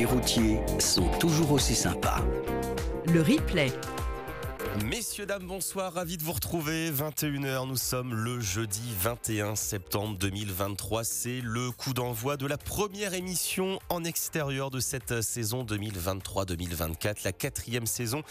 Les routiers sont toujours aussi sympas. Le replay. Messieurs, dames, bonsoir, ravi de vous retrouver. 21h, nous sommes le jeudi 21 septembre 2023. C'est le coup d'envoi de la première émission en extérieur de cette saison 2023-2024. La quatrième saison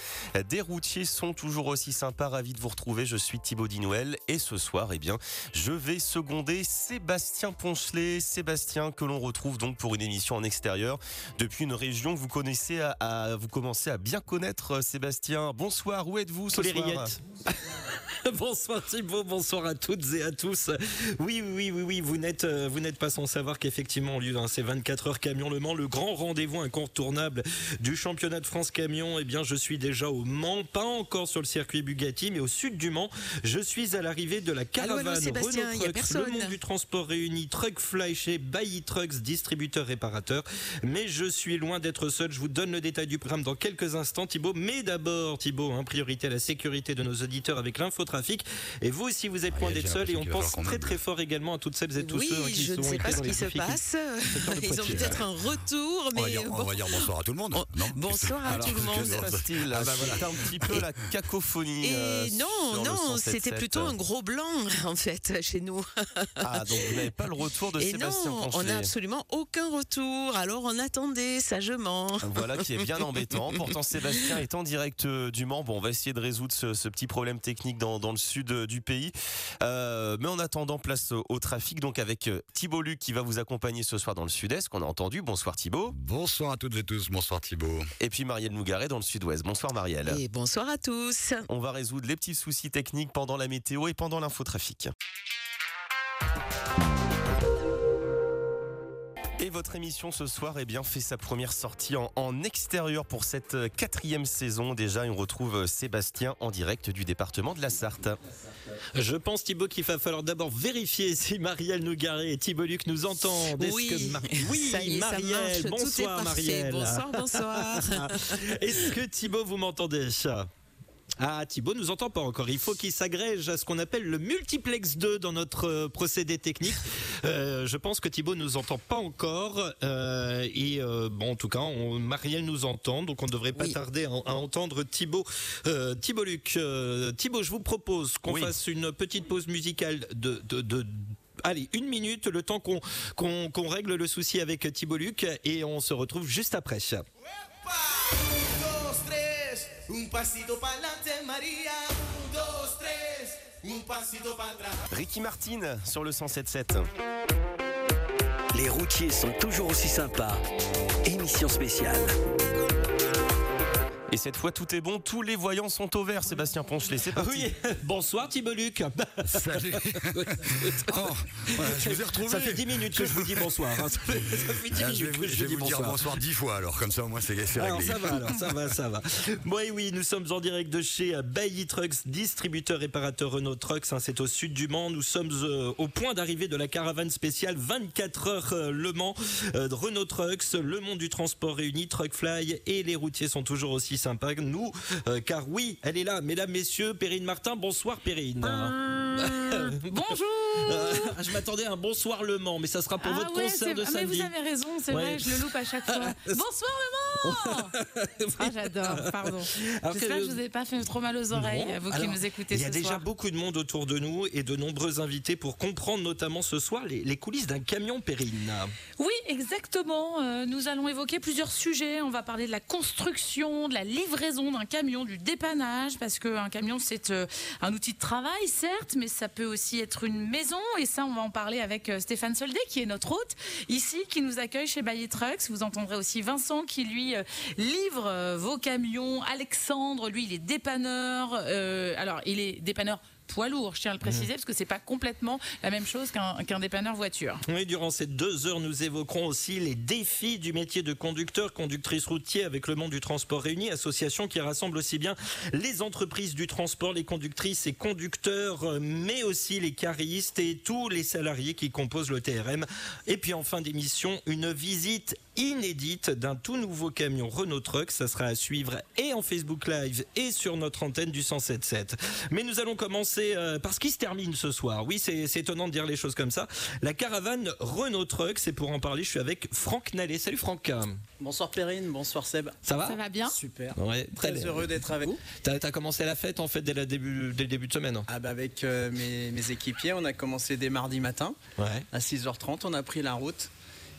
des routiers sont toujours aussi sympas. Ravi de vous retrouver. Je suis Thibaut Dinouel et ce soir, eh bien, je vais seconder Sébastien Ponchelet. Sébastien que l'on retrouve donc pour une émission en extérieur depuis une région que vous connaissez à, vous commencez à bien connaître. Sébastien, bonsoir. Où êtes-vous ce soir bonsoir Thibaut, bonsoir à toutes et à tous. Oui, oui, oui, oui, vous n'êtes, euh, vous n'êtes pas sans savoir qu'effectivement, au lieu d'un ces 24 heures camion Le Mans, le grand rendez-vous incontournable du championnat de France camion, eh bien, je suis déjà au Mans, pas encore sur le circuit Bugatti, mais au sud du Mans. Je suis à l'arrivée de la caravane allô, Sébastien, Renault Trucks, le monde du transport réuni, Truckfly chez Bailly Trucks, distributeur réparateur. Mais je suis loin d'être seul. Je vous donne le détail du programme dans quelques instants, Thibaut. Mais d'abord, Thibaut, hein, priorité à la sécurité de nos auditeurs avec l'infotrafic. Et vous aussi, vous êtes loin Ah, a d'être seul. Et on pense très très fort également à toutes celles et tous oui, ceux qui je ne sont sais pas ce qui se passe. Ils ont peut-être un retour, On va, mais on va dire bonsoir à tout le monde. Oh, non bonsoir à Alors, tout le monde. Ah bah voilà. C'est un petit peu la cacophonie. Et euh, non, non, 107.7. c'était plutôt un gros blanc en fait chez nous. Ah, donc vous n'avez pas le retour de Et Sébastien non, on n'a absolument aucun retour. Alors on attendait sagement. Voilà qui est bien embêtant. Pourtant, Sébastien est en direct euh, du Mans. Bon, on va essayer de résoudre ce, ce petit problème technique dans, dans le sud euh, du pays. Euh, mais en attendant, place au, au trafic. Donc, avec euh, Thibaut Luc qui va vous accompagner ce soir dans le sud-est, qu'on a entendu. Bonsoir Thibaut. Bonsoir à toutes et tous, bonsoir Thibaut. Et puis Marielle Nougaret dans le sud-ouest. Bonsoir Marielle. Et bonsoir à tous. On va résoudre les petits soucis techniques pendant la météo et pendant l'infotrafic. Et votre émission ce soir eh bien, fait sa première sortie en, en extérieur pour cette euh, quatrième saison. Déjà, on retrouve euh, Sébastien en direct du département de la Sarthe. Je pense, Thibaut, qu'il va falloir d'abord vérifier si Marielle Nougaret et Thibaut Luc nous entendent. Oui, que Mar- oui ça y est, Marielle, bonsoir. Marielle. Bonsoir, bonsoir. Est-ce que Thibaut, vous m'entendez? Ah, Thibaut nous entend pas encore. Il faut qu'il s'agrège à ce qu'on appelle le multiplex 2 dans notre euh, procédé technique. Euh, je pense que Thibaut nous entend pas encore. euh, et euh, bon, en tout cas, on, Marielle nous entend, donc on ne devrait pas Oui. tarder à, à entendre Thibaut. Euh, Thibaut Luc, euh, Thibaut, je vous propose qu'on Oui. fasse une petite pause musicale de, de, de Allez, une minute, le temps qu'on qu'on qu'on règle le souci avec Thibaut Luc et on se retrouve juste après. Tres, un pasito pa'lante, María. Un, dos, tres, un pasito para atrás. Ricky Martin sur le 107.7. Les routiers sont toujours aussi sympas. Émission spéciale. Et cette fois, tout est bon. Tous les voyants sont au vert. Sébastien Ponchelet, c'est parti. Oui, bonsoir Thibaut Luc. Salut. oh, voilà, je vous ai retrouvé. Ça fait 10 minutes que je vous dis bonsoir. hein. Ça fait, ça fait 10 Ah, je vais minutes vous, que je je vais vous dis vous dire bonsoir. bonsoir dix fois alors, comme ça au moins c'est c'est Alors réglé. ça va, alors ça va, ça va. Bon, et oui, nous sommes en direct de chez Bailly Trucks, distributeur réparateur Renault Trucks. hein, c'est au sud du Mans. Nous sommes euh, au point d'arrivée de la caravane spéciale 24 heures euh, Le Mans euh, Renault Trucks, le monde du transport réuni, Truckfly et les routiers sont toujours aussi sympas que nous, euh, car oui, elle est là, mesdames, messieurs, Perrine Martin. Bonsoir Perrine. Bonjour Euh, je m'attendais à un bonsoir Le Mans, mais ça sera pour Ah votre ouais, concert de ah, mais samedi. vous avez raison, c'est Ouais. vrai, je le loupe à chaque fois. Bonsoir maman Ah j'adore, pardon. J'espère que- je vous ai pas fait trop mal aux oreilles, Non. vous qui nous écoutez Il y a ce déjà soir. beaucoup de monde autour de nous et de nombreux invités pour comprendre notamment ce soir les, les coulisses d'un camion périne. Oui, exactement. Euh, nous allons évoquer plusieurs sujets. On va parler de la construction, de la livraison d'un camion, du dépannage, parce qu'un camion, c'est euh, un outil de travail, certes, mais ça peut aussi être une maison. Et ça, on va en parler avec euh, Stéphane Soldet, qui est notre hôte ici, qui nous accueille chez Bailly Trucks. Vous entendrez aussi Vincent, qui lui euh, livre vos camions. Alexandre, lui, il est dépanneur. Alors, il est dépanneur poids lourd, je tiens à le préciser, parce que c'est pas complètement la même chose qu'un dépanneur voiture. Oui, durant ces deux heures, nous évoquerons aussi les défis du métier de conducteur, conductrice routier avec le monde du transport réuni, association qui rassemble aussi bien les entreprises du transport, les conductrices et conducteurs, mais aussi les caristes et tous les salariés qui composent le TRM. Et puis en fin d'émission, une visite inédite d'un tout nouveau camion Renault Truck. Ça sera à suivre et en Facebook Live et sur notre antenne du 107.7. Mais nous allons commencer euh, par ce qui se termine ce soir. Oui, c'est étonnant de dire les choses comme ça. La caravane Renault Truck, c'est pour en parler. Je suis avec Franck Nallet. Salut Franck. Bonsoir Perrine, bonsoir Seb. Ça va Ça va bien Super. Ouais, Très bien. heureux d'être avec vous. T'as as commencé la fête en fait dès, la début, dès le début de semaine. Ah bah avec euh, mes, mes équipiers, on a commencé dès mardi matin Ouais. à 6h30. On a pris la route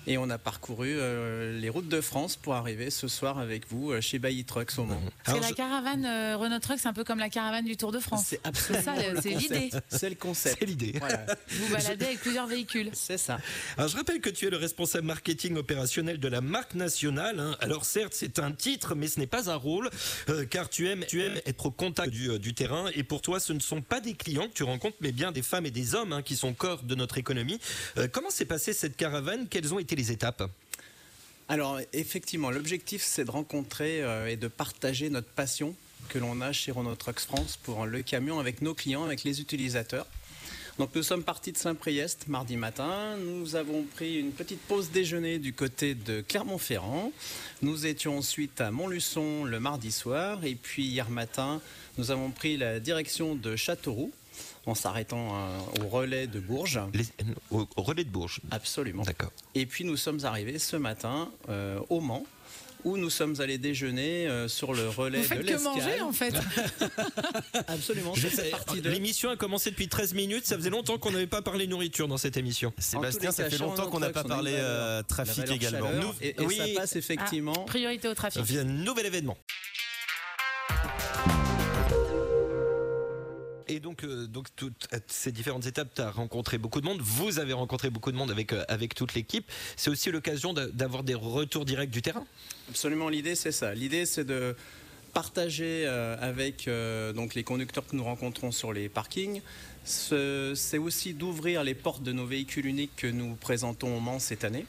et on a parcouru euh, les routes de France pour arriver ce soir avec vous euh, chez Bailly Trucks au Mans. Parce que la je- caravane euh, Renault Truck, c'est un peu comme la caravane du Tour de France. C'est absolument ça, c'est l'idée. C'est le concept. C'est l'idée. Voilà, Vous baladez avec plusieurs véhicules. c'est ça. Alors, je rappelle que tu es le responsable marketing opérationnel de la marque nationale. hein. Alors certes, c'est un titre, mais ce n'est pas un rôle, euh, car tu aimes, tu aimes être au contact du, euh, du terrain. Et pour toi, ce ne sont pas des clients que tu rencontres, mais bien des femmes et des hommes hein, qui sont corps de notre économie. Euh, comment s'est passée cette caravane? Quelles ont été les étapes? Alors effectivement, l'objectif c'est de rencontrer euh, et de partager notre passion que l'on a chez Renault Trucks France pour le camion avec nos clients, avec les utilisateurs. Donc nous sommes partis de Saint-Priest mardi matin. Nous avons pris une petite pause déjeuner du côté de Clermont-Ferrand. Nous étions ensuite à Montluçon le mardi soir. Et puis hier matin, nous avons pris la direction de Châteauroux en s'arrêtant euh, au relais de Bourges. Les- au, au relais de Bourges. Absolument. D'accord. Et puis nous sommes arrivés ce matin euh, au Mans, où nous sommes allés déjeuner euh, sur le relais Vous de faites que l'Escale. manger en fait. Absolument, de. L'émission a commencé depuis 13 minutes. Ça faisait longtemps qu'on n'avait pas parlé nourriture dans cette émission. Sébastien, ça fait longtemps qu'on n'a pas parlé euh, trafic également. Nous, et, et oui. ça passe effectivement. Ah, priorité au trafic. Un nouvel événement. Et donc, euh, donc toutes ces différentes étapes, tu as rencontré beaucoup de monde. Vous avez rencontré beaucoup de monde avec, euh, avec toute l'équipe. C'est aussi l'occasion d'a- d'avoir des retours directs du terrain. Absolument, l'idée c'est ça. L'idée c'est de partager euh, avec donc les conducteurs que nous rencontrons sur les parkings. Ce- C'est aussi d'ouvrir les portes de nos véhicules uniques que nous présentons au Mans cette année.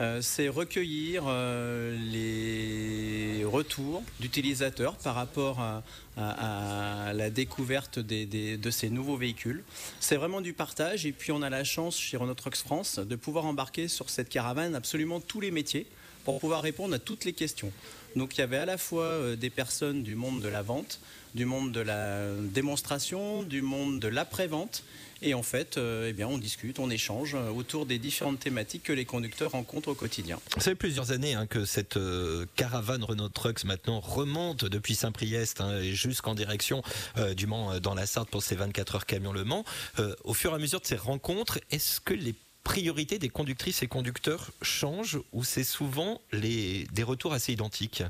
Euh, c'est recueillir euh, les retours d'utilisateurs par rapport à, la découverte de ces nouveaux véhicules. C'est vraiment du partage et puis on a la chance chez Renault Trucks France de pouvoir embarquer sur cette caravane absolument tous les métiers pour pouvoir répondre à toutes les questions. Donc il y avait à la fois euh, des personnes du monde de la vente, du monde de la démonstration, du monde de l'après-vente. Et en fait, euh, eh bien, on discute, on échange euh, autour des différentes thématiques que les conducteurs rencontrent au quotidien. Ça fait plusieurs années hein, que cette euh, caravane Renault Trucks maintenant remonte depuis Saint-Priest hein, et jusqu'en direction euh, du Mans dans la Sarthe pour ces 24 heures camion Le Mans. Euh, au fur et à mesure de ces rencontres, est-ce que les priorités des conductrices et conducteurs changent ou c'est souvent les, des retours assez identiques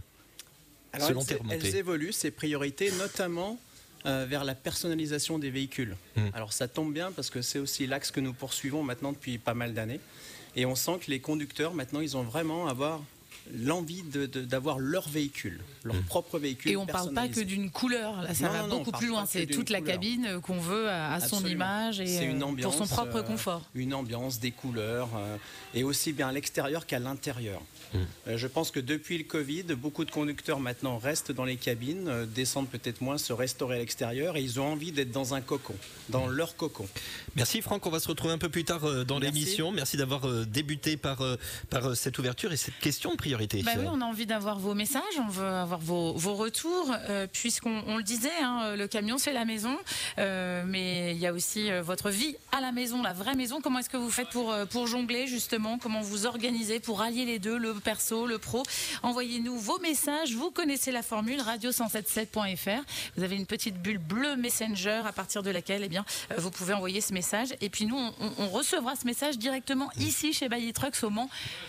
Alors, selon elles, tes remontées elles évoluent, ces priorités, notamment euh, vers la personnalisation des véhicules. Mm. Alors ça tombe bien parce que c'est aussi l'axe que nous poursuivons maintenant depuis pas mal d'années. Et on sent que les conducteurs, maintenant, ils ont vraiment avoir l'envie de- de- d'avoir leur véhicule, leur Mm. propre véhicule. Et on parle pas que d'une couleur, là ça Non, va non, beaucoup plus loin. C'est toute la couleur. cabine qu'on veut à, à son image et une euh, ambiance, pour son propre euh, confort. Une ambiance, des couleurs, euh, et aussi bien à l'extérieur qu'à l'intérieur. Mm. Euh, je pense que depuis le Covid, beaucoup de conducteurs maintenant restent dans les cabines, euh, descendent peut-être moins, se restaurer à l'extérieur, et ils ont envie d'être dans un cocon, dans leur cocon. Merci Franck, on va se retrouver un peu plus tard euh, dans l'émission. Merci d'avoir euh, débuté par, euh, par euh, cette ouverture et cette question de Bah oui, on a envie d'avoir vos messages, on veut avoir vos, vos retours, euh, puisqu'on on le disait, hein, le camion c'est la maison, euh, mais il y a aussi euh, votre vie à la maison, la vraie maison. Comment est-ce que vous faites pour, euh, pour jongler justement? Comment vous organisez pour allier les deux, le perso, le pro? Envoyez-nous vos messages, vous connaissez la formule radio177.fr. Vous avez une petite bulle bleue Messenger à partir de laquelle eh bien, euh, vous pouvez envoyer ce message. Et puis nous, on, recevra ce message directement ici chez Bailly Trucks au Mans.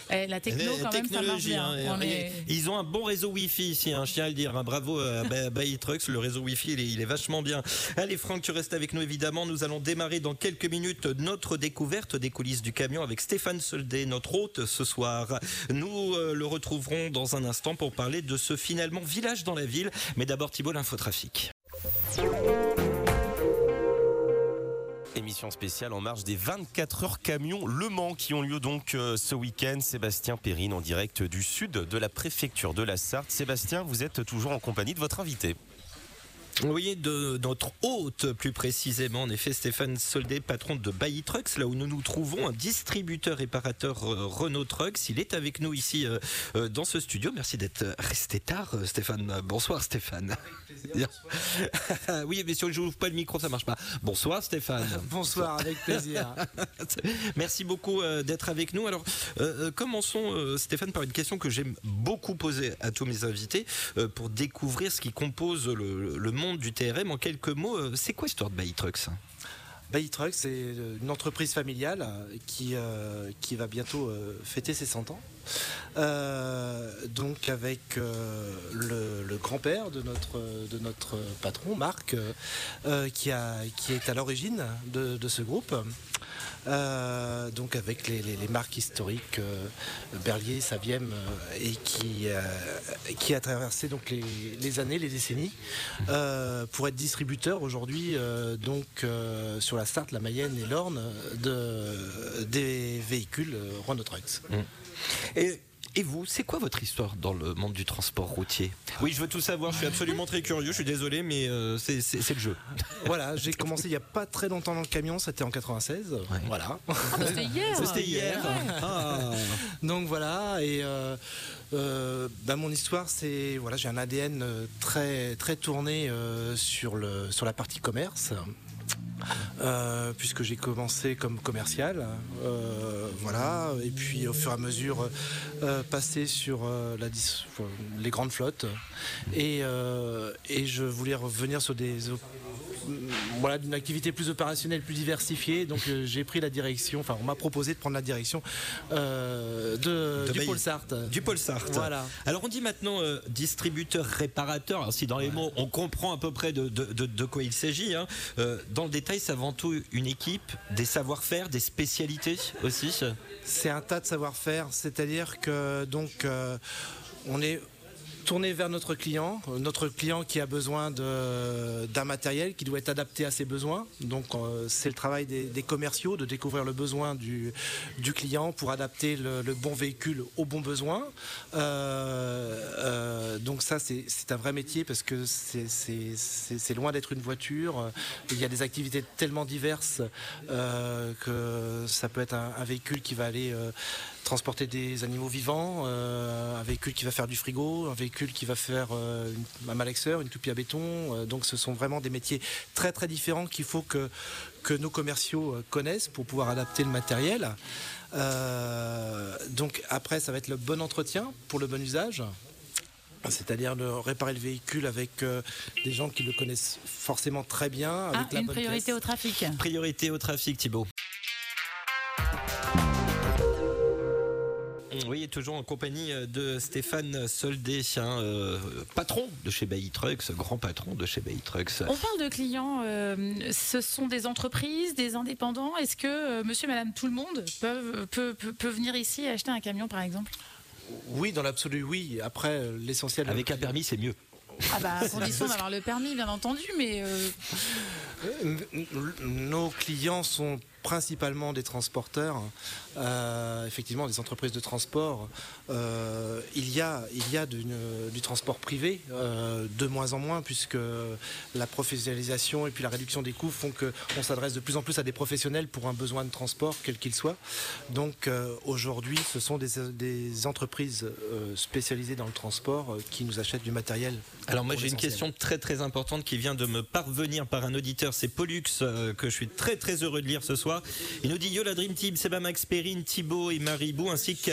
Eh, la techno, Eh, quand même, ça marche bien. Hein, On et- est- Ils ont un bon réseau Wi-Fi ici, hein, je tiens à le dire. hein. bravo à Ba- Bailly Trucks, le réseau Wi-Fi, il est, il est vachement bien. Allez Franck, tu restes avec nous évidemment. Nous allons démarrer dans quelques minutes notre découverte des coulisses du camion avec Stéphane Soldet, notre hôte ce soir. Nous euh, le retrouverons dans un instant pour parler de ce finalement village dans la ville. Mais d'abord Thibault, l'infotrafic. Émission spéciale en marge des 24 heures camions Le Mans qui ont lieu donc euh, ce week-end. Sébastien Perrine en direct du sud de la préfecture de la Sarthe. Sébastien, vous êtes toujours en compagnie de votre invité. Oui, de notre hôte plus précisément, en effet, Stéphane Soldé, patron de Bailly Trucks, là où nous nous trouvons, un distributeur réparateur euh, Renault Trucks. Il est avec nous ici euh, euh, dans ce studio. Merci d'être resté tard, Stéphane. Bonsoir, Stéphane. oui, mais si je n'ouvre pas le micro, ça marche pas. Bonsoir, Stéphane. Bonsoir, avec plaisir. Merci beaucoup d'être avec nous. Alors, euh, commençons, Stéphane, par une question que j'aime beaucoup poser à tous mes invités pour découvrir ce qui compose le, le monde du TRM. En quelques mots, euh, c'est quoi l'histoire de Bailly Trucks? Bailly Truck, c'est euh, une entreprise familiale euh, qui, qui va bientôt fêter ses 100 ans. Donc avec le, grand-père de notre, de notre patron, Marc, qui, a, qui est à l'origine de ce groupe. Euh, donc avec les, marques historiques euh, Berlier, Saviem euh, et qui, a traversé donc les, années, les décennies pour être distributeur aujourd'hui donc sur la Sarthe, la Mayenne et l'Orne de, des véhicules Renault Trucks. et, et vous, c'est quoi votre histoire dans le monde du transport routier Oui, je veux tout savoir, je suis absolument très curieux, je suis désolé, mais euh, c'est c'est- c'est le jeu. Voilà, j'ai commencé il n'y a pas très longtemps dans le camion, c'était en 96. Voilà. Ah, bah, c'était hier. C'était hier. Ouais. Ah. Donc voilà, et euh, euh, bah, mon histoire, c'est voilà, j'ai un ADN euh, très très tourné euh, sur le sur la partie commerce. Euh, puisque j'ai commencé comme commercial, euh, voilà, et puis au fur et à mesure euh, passé sur les grandes flottes, et, je voulais revenir sur des voilà, d'une activité plus opérationnelle, plus diversifiée. Donc euh, j'ai pris la direction, enfin on m'a proposé de prendre la direction euh, de, De du pôle Sarthe. Du pôle Sarthe. Voilà. Alors on dit maintenant euh, distributeur réparateur. Alors si dans les mots on comprend à peu près de, de- de- de quoi il s'agit, hein. Euh, dans le détail c'est avant tout une équipe, des savoir-faire, des spécialités aussi. C'est un tas de savoir-faire, c'est-à-dire que donc euh, on est tourné vers notre client, euh, notre client qui a besoin d'un matériel qui doit être adapté à ses besoins. Donc euh, c'est le travail des, commerciaux de découvrir le besoin du, client pour adapter le, bon véhicule aux bons besoins. Euh, donc ça c'est un vrai métier parce que c'est- loin d'être une voiture. Il y a des activités tellement diverses que ça peut être un, véhicule qui va aller transporter des animaux vivants, euh, un véhicule qui va faire du frigo, un véhicule qui va faire euh, une- un malaxeur, une toupie à béton. Euh, donc ce sont vraiment des métiers très très différents qu'il faut que, que nos commerciaux connaissent pour pouvoir adapter le matériel. Euh, donc après, ça va être le bon entretien pour le bon usage. C'est-à-dire de réparer le véhicule avec euh, des gens qui le connaissent forcément très bien. Avec Ah, la une bonne priorité pièce. au trafic. Priorité au trafic, Thibaut. Oui, toujours en compagnie euh, de Stéphane Soldé, hein, euh, patron de chez Bailly Trucks, grand patron de chez Bailly Trucks. On parle de clients, euh, ce sont des entreprises, des indépendants. Est-ce que euh, monsieur, madame, tout le monde peut, peut, peut- peut venir ici et acheter un camion, par exemple? Oui, dans l'absolu, oui. Après, l'essentiel. Avec un permis, c'est mieux. Ah bah, à condition d'avoir le permis, bien entendu, mais Euh, Nos clients sont principalement des transporteurs, euh, effectivement des entreprises de transport. Euh, il y a, il y a du transport privé, euh, de moins en moins, puisque la professionnalisation et puis la réduction des coûts font qu'on s'adresse de plus en plus à des professionnels pour un besoin de transport, quel qu'il soit. Donc aujourd'hui, ce sont des, des entreprises spécialisées dans le transport qui nous achètent du matériel. Alors moi j'ai une question très très importante qui vient de me parvenir par un auditeur, c'est Pollux que je suis très très heureux de lire ce soir. Il nous dit Yo la Dream Team, Seba Max Perrine, Thibaut et Maribou ainsi que,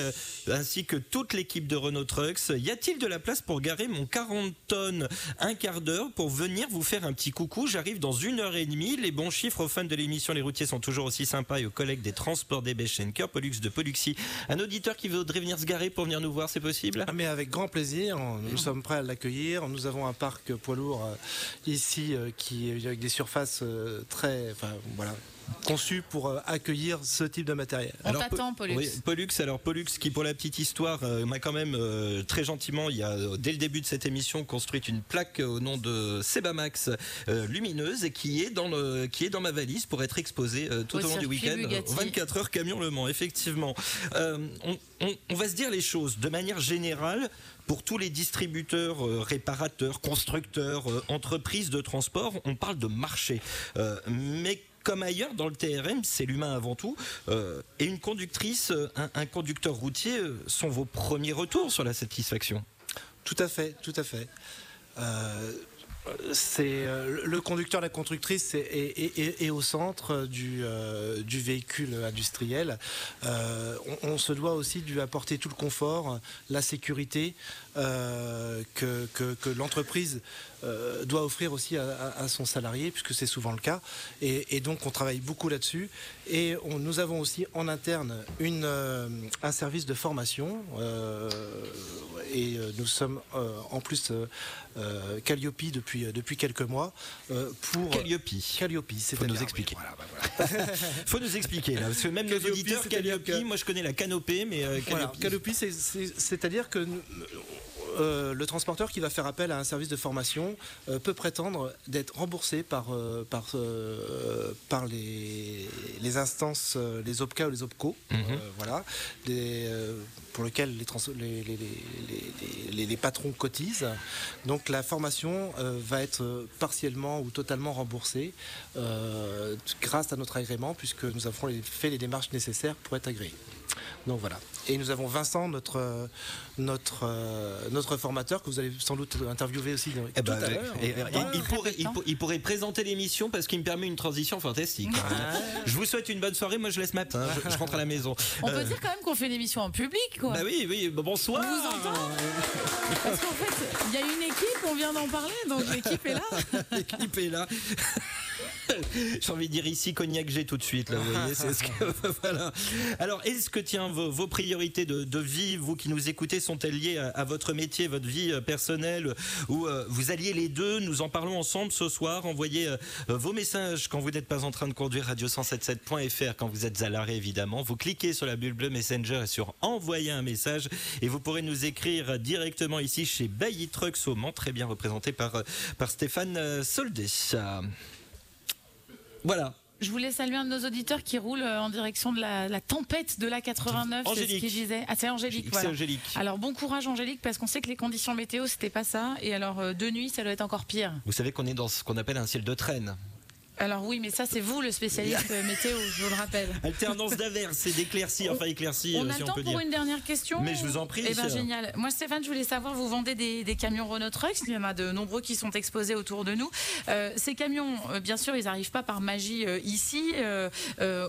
ainsi que toute l'équipe de Renault Trucks. Y a-t-il de la place pour garer mon 40 tonnes un quart d'heure pour venir vous faire un petit coucou? J'arrive dans une heure et demie. Les bons chiffres aux fans de l'émission Les routiers sont toujours aussi sympas et aux collègues des transports des Schenker, Pollux de Polluxi. Un auditeur qui voudrait venir se garer pour venir nous voir, c'est possible? Ah, mais avec grand plaisir, nous sommes prêts à l'accueillir. Nous avons un parc poids lourd euh, ici euh, qui avec des surfaces euh, très, enfin voilà, conçu pour euh, accueillir ce type de matériel. On t'attend, Pollux. Oui, Pollux, alors Pollux qui pour la petite histoire euh, m'a quand même euh, très gentiment, il y a dès le début de cette émission construite une plaque au nom de Sebamax euh, lumineuse et qui est dans le qui est dans ma valise pour être exposée euh, tout Au au long du week-end. Bugatti. 24 heures camion Le Mans, effectivement. Euh, on, on- on va se dire les choses de manière générale. Pour tous les distributeurs, euh, réparateurs, constructeurs, euh, entreprises de transport, on parle de marché. Euh, mais comme ailleurs dans le TRM, c'est l'humain avant tout. Euh, et une conductrice, euh, un, conducteur routier euh, sont vos premiers retours sur la satisfaction? Tout à fait, tout à fait. C'est le conducteur, la conductrice est, au centre du, véhicule industriel. On, on se doit aussi de lui apporter tout le confort, la sécurité euh, que, que- que l'entreprise euh, doit offrir aussi à, son salarié, puisque c'est souvent le cas. Et, et donc on travaille beaucoup là-dessus. Et on- nous avons aussi en interne une, euh, un service de formation. et nous sommes en plus Calliope depuis, depuis quelques mois. pour Calliope. Calliope, c'est Faut nous expliquer. Faut nous expliquer là, parce que même nos Calliope, auditeurs, c'est-à-dire Calliope, moi je connais la canopée, mais Voilà, Calliope- Calliope, c'est- c'est- c'est-à-dire que nous- euh, le transporteur qui va faire appel à un service de formation euh, peut prétendre d'être remboursé par, euh, par, par les, les instances, les OPCA ou les OPCO, Mhm. voilà, des, pour lesquels les, trans- les, patrons cotisent. Donc la formation va être partiellement ou totalement remboursée grâce à notre agrément, puisque nous avons fait les démarches nécessaires pour être agréés. Donc voilà. Et nous avons Vincent, notre, euh, notre, euh, notre formateur, que vous allez sans doute interviewer aussi Eh tout ben, à l'heure. Voilà. il, pourrait, il pour- il présenter l'émission parce qu'il me permet une transition fantastique. Je vous souhaite une bonne soirée, moi je laisse ma hein, je, je rentre à la maison. On Euh, peut dire quand même qu'on fait une émission en public, quoi. Bah oui, oui, bonsoir. On vous entend Parce qu'en fait, il y a une équipe, on vient d'en parler, donc l'équipe est là. L'équipe est là. J'ai envie de dire ici cognac j'ai tout de suite. Alors, est-ce que tiens vos, priorités de, vie, vous qui nous écoutez, sont-elles liées à, votre métier, votre vie euh, personnelle, ou euh, vous alliez les deux Nous en parlons ensemble ce soir. Envoyez euh, vos messages quand vous n'êtes pas en train de conduire radio177.fr, quand vous êtes à l'arrêt évidemment. Vous cliquez sur la bulle bleue Messenger et sur envoyer un message, et vous pourrez nous écrire directement ici chez Bailly Trucks au Mans, très bien représenté par par Stéphane. Euh, Voilà. Je voulais saluer un de nos auditeurs qui roule euh, en direction de la, la tempête de la 89. C'est ce Angélique. qu'il disait. Ah, c'est Angélique. C'est Voilà. Angélique. Alors bon courage Angélique parce qu'on sait que les conditions météo c'était pas ça et alors euh, de nuit ça doit être encore pire. Vous savez qu'on est dans ce qu'on appelle un ciel de traîne. Alors oui mais ça c'est vous le spécialiste météo je vous le rappelle. Alternance d'averses et d'éclaircies, enfin éclaircies, On euh, si on peut pour dire. une dernière question. Mais je vous en prie, Eh ben génial. Moi Stéphane, je voulais savoir, vous vendez des, des camions Renault Trucks. Il y en a de nombreux qui sont exposés autour de nous. Euh, ces camions, euh, bien sûr, ils n'arrivent pas par magie euh, ici euh,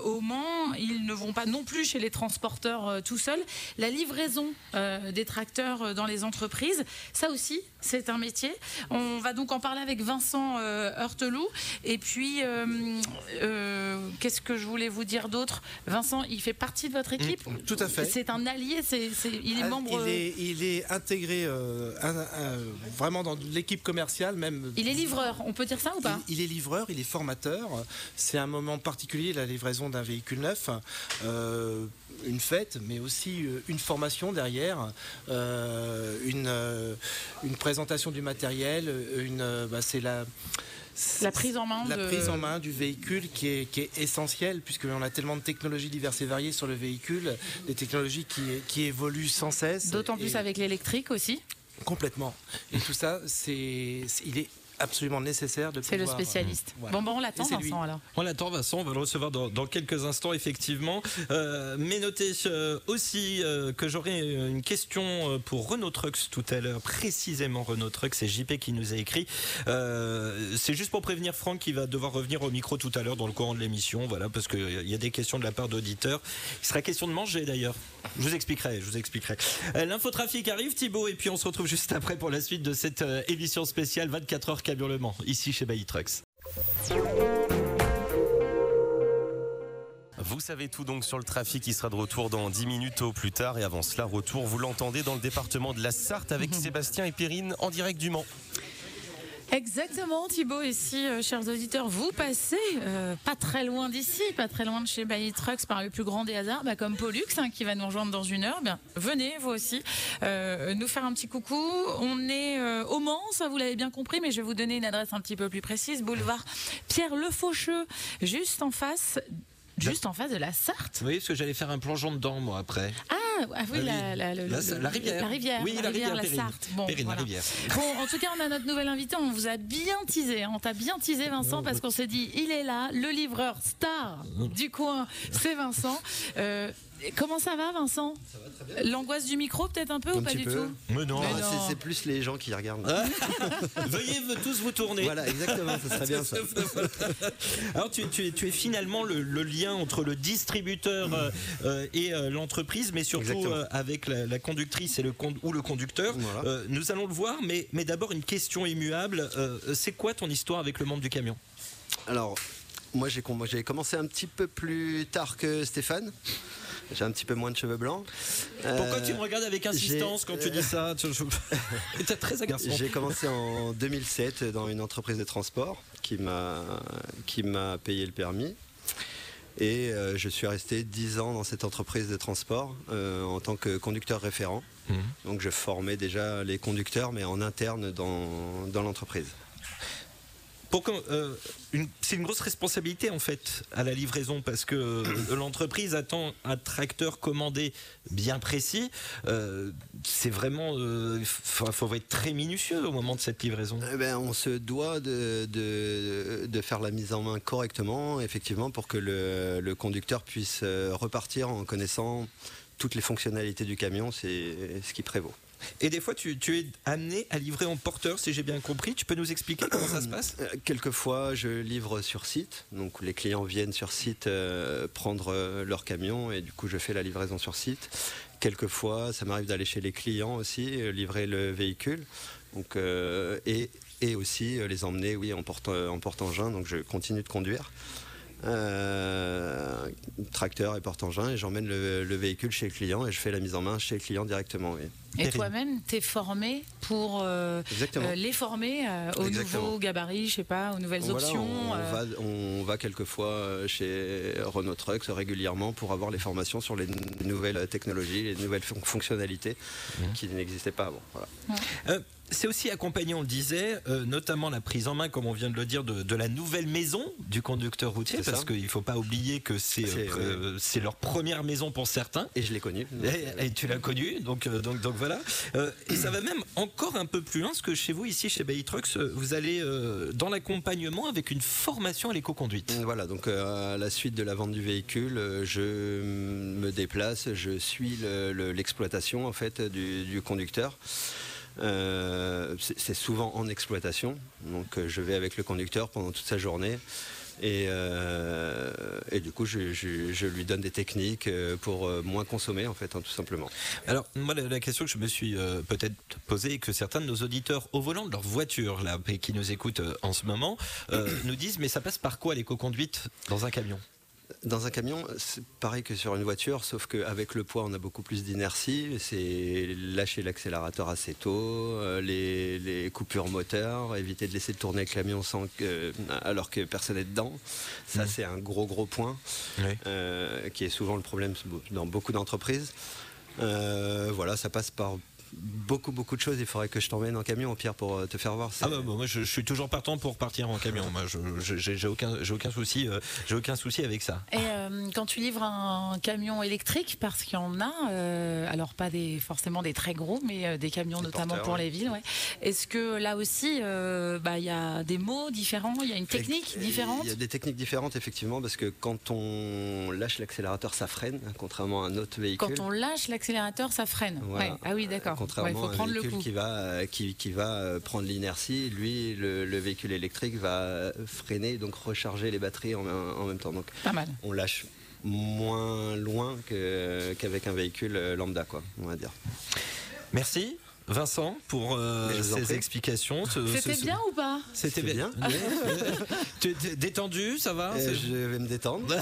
au Mans. Ils ne vont pas non plus chez les transporteurs tout seuls. La livraison des tracteurs dans les entreprises, ça aussi, c'est un métier. On va donc en parler avec Vincent euh, Heurteloup. Et puis, euh, euh, qu'est-ce que je voulais vous dire d'autre? Vincent, il fait partie de votre équipe? Tout à fait. c'est un allié, c'est, il est Ah, membre. Il est, il est intégré euh, un- un- vraiment dans l'équipe commerciale, même. Il est livreur, on peut dire ça ou pas? Il, il est livreur, il est formateur. C'est un moment particulier, la livraison d'un véhicule neuf. Une fête, mais aussi euh, une formation derrière, euh, une, euh, une présentation du matériel, une, bah, c'est la, La prise en main la de- prise en main du véhicule qui est, qui est essentielle, puisqu'on a tellement de technologies diverses et variées sur le véhicule, des technologies qui, qui évoluent sans cesse. D'autant plus avec l'électrique aussi. Complètement. Et tout ça, c'est- il est absolument nécessaire de C'est le spécialiste. euh, voilà. Bon, bon, on l'attend. Vincent, alors. On l'attend Vincent, on va le recevoir dans, dans quelques instants effectivement. Euh, mais notez euh, aussi euh, que j'aurai une question pour Renault Trucks tout à l'heure, précisément Renault Trucks, c'est JP qui nous a écrit. Euh, c'est juste pour prévenir Franck qui va devoir revenir au micro tout à l'heure dans le courant de l'émission, voilà, parce qu'il y a des questions de la part d'auditeurs. Il sera question de manger d'ailleurs. Je vous expliquerai, je vous expliquerai. Euh, L'infotrafic arrive Thibaut et puis on se retrouve juste après pour la suite de cette euh, émission spéciale 24 heures camion Le Mans, ici chez Bailly Trucks. Vous savez tout donc sur le trafic qui sera de retour dans 10 minutes au plus tard. Et avant cela, retour, vous l'entendez dans le département de la Sarthe avec Sébastien et Perrine en direct du Mans. Exactement, Thibaut. Et si, euh, chers auditeurs, vous passez euh, pas très loin d'ici, pas très loin de chez Bailly Trucks par le plus grand des hasards, bah, comme Pollux, hein, qui va nous rejoindre dans une heure, bien, venez, vous aussi, euh, nous faire un petit coucou. On est au Mans, vous l'avez bien compris, mais je vais vous donner une adresse un petit peu plus précise. Boulevard Pierre Le Faucheux, juste en face. Juste en face de la Sarthe. Oui, parce que j'allais faire un plongeon dedans, moi, après. Ah, ah oui, la, la- le- La- le- la rivière. La rivière, Oui, la rivière, la Périne. Sarthe. Bon, Périne, la voilà. rivière. Bon, en tout cas, on a notre nouvel invité. On vous a bien teasé. hein. On t'a bien teasé, Vincent, parce qu'on s'est dit, il est là, le livreur star du coin, c'est Vincent. Euh, comment ça va, Vincent L'angoisse du micro, peut-être un peu ou Un pas petit du peu. tout Mais non. Mais Ah, non. c'est- C'est plus les gens qui regardent. Veuillez vous- tous vous tourner. Voilà, exactement, ça serait bien ça. Alors tu, tu es, tu es finalement le, le lien entre le distributeur euh, euh, et euh, l'entreprise, mais surtout euh, avec la, la conductrice et le con- ou le conducteur. Voilà. Euh, nous allons le voir, mais, mais d'abord une question immuable. Euh, c'est quoi ton histoire avec le monde du camion? Alors, moi j'ai commencé un petit peu plus tard que Stéphane. J'ai un petit peu moins de cheveux blancs. Pourquoi Euh, tu me regardes avec insistance quand tu dis ça Tu es très agaçant. J'ai commencé en 2007 dans une entreprise de transport qui m'a qui m'a payé le permis. Et euh, je suis resté 10 ans dans cette entreprise de transport euh, en tant que conducteur référent. Mhm. Donc je formais déjà les conducteurs, mais en interne dans, dans l'entreprise. Euh, c'est une grosse responsabilité en fait à la livraison parce que euh, l'entreprise attend un tracteur commandé bien précis. Euh, c'est vraiment, il faut, être très minutieux au moment de cette livraison. Eh ben, on se doit de, faire la mise en main correctement, effectivement, pour que le, conducteur puisse repartir en connaissant toutes les fonctionnalités du camion, c'est ce qui prévaut. Et des fois, tu, es amené à livrer en porteur, si j'ai bien compris. Tu peux nous expliquer comment ça se passe? Euh, Quelquefois, je livre sur site, donc les clients viennent sur site euh, prendre euh, leur camion et du coup, je fais la livraison sur site. Quelquefois, ça m'arrive d'aller chez les clients aussi, livrer le véhicule, donc, et, aussi les emmener, oui, en porte en porte-engin. Donc, je continue de conduire. Euh, tracteur et porte-engin et j'emmène le, le véhicule chez le client et je fais la mise en main chez le client directement. oui. Et toi-même, t'es formé pour euh, euh, les former euh, aux Exactement. nouveaux gabarits, je sais pas, aux nouvelles Voilà, options. on, euh, va, on va quelquefois chez Renault Trucks régulièrement pour avoir les formations sur les nouvelles technologies, les nouvelles fon- fonctionnalités qui n'existaient pas avant. Voilà. Euh, c'est aussi accompagné, on le disait, euh, notamment la prise en main, comme on vient de le dire, de, de la nouvelle maison du conducteur routier, parce qu'il ne faut pas oublier que c'est C'est, euh, c'est leur première maison pour certains. Et je l'ai connu. Et, et tu l'as connu, donc, euh, donc, donc voilà. Euh, et ça va même encore un peu plus loin, parce que chez vous, ici, chez Bailly Trucks, euh, vous allez euh, dans l'accompagnement avec une formation à l'éco-conduite. Voilà, donc euh, à la suite de la vente du véhicule, euh, je me déplace, je suis le- le- l'exploitation en fait du, du conducteur. Euh, c'est souvent en exploitation, donc euh, je vais avec le conducteur pendant toute sa journée. Et, euh, et du coup, je, je- je lui donne des techniques pour moins consommer, en fait, hein, tout simplement. Alors, moi, la, la question que je me suis euh, peut-être posée et que certains de nos auditeurs au volant de leur voiture, là, qui nous écoutent euh, en ce moment, nous disent Mais ça passe par quoi l'éco-conduite dans un camion? Dans un camion, c'est pareil que sur une voiture, sauf qu'avec le poids, on a beaucoup plus d'inertie. C'est lâcher l'accélérateur assez tôt, euh, les, les coupures moteurs, éviter de laisser tourner le camion sans que, alors que personne n'est dedans. Ça, c'est un gros, gros point, Oui. euh, qui est souvent le problème dans beaucoup d'entreprises. Euh, voilà, ça passe par beaucoup, beaucoup de choses. Il faudrait que je t'emmène en camion, Pierre, pour euh, te faire voir. Ah bah, bah, moi je, je suis toujours partant pour partir en camion. Moi j'ai aucun j'ai aucun souci euh, j'ai aucun souci avec ça. Et euh, quand tu livres un camion électrique, parce qu'il y en a, euh, alors pas des, forcément des très gros, mais euh, des camions Des notamment porteurs, pour ouais. les villes, ouais. est-ce que là aussi, euh, bah, il y a des mots différents, il y a une technique Et différente Il y a des techniques différentes, effectivement, parce que quand on lâche l'accélérateur, ça freine, hein, contrairement à un autre véhicule. Quand on lâche l'accélérateur, ça freine. Voilà. Ouais. Ah oui, d'accord. Contrairement faut à un véhicule qui va, euh, qui, qui va euh, prendre l'inertie, lui, le, le véhicule électrique va euh, freiner, donc recharger les batteries en, même- en même temps. Donc Pas mal. on lâche moins loin que- qu'avec un véhicule lambda, quoi, on va dire. Merci. Vincent, pour euh, ces explications. C'était ce- bien ou pas? C'était bien. Tu es détendu, ça va? Euh, je vais me détendre.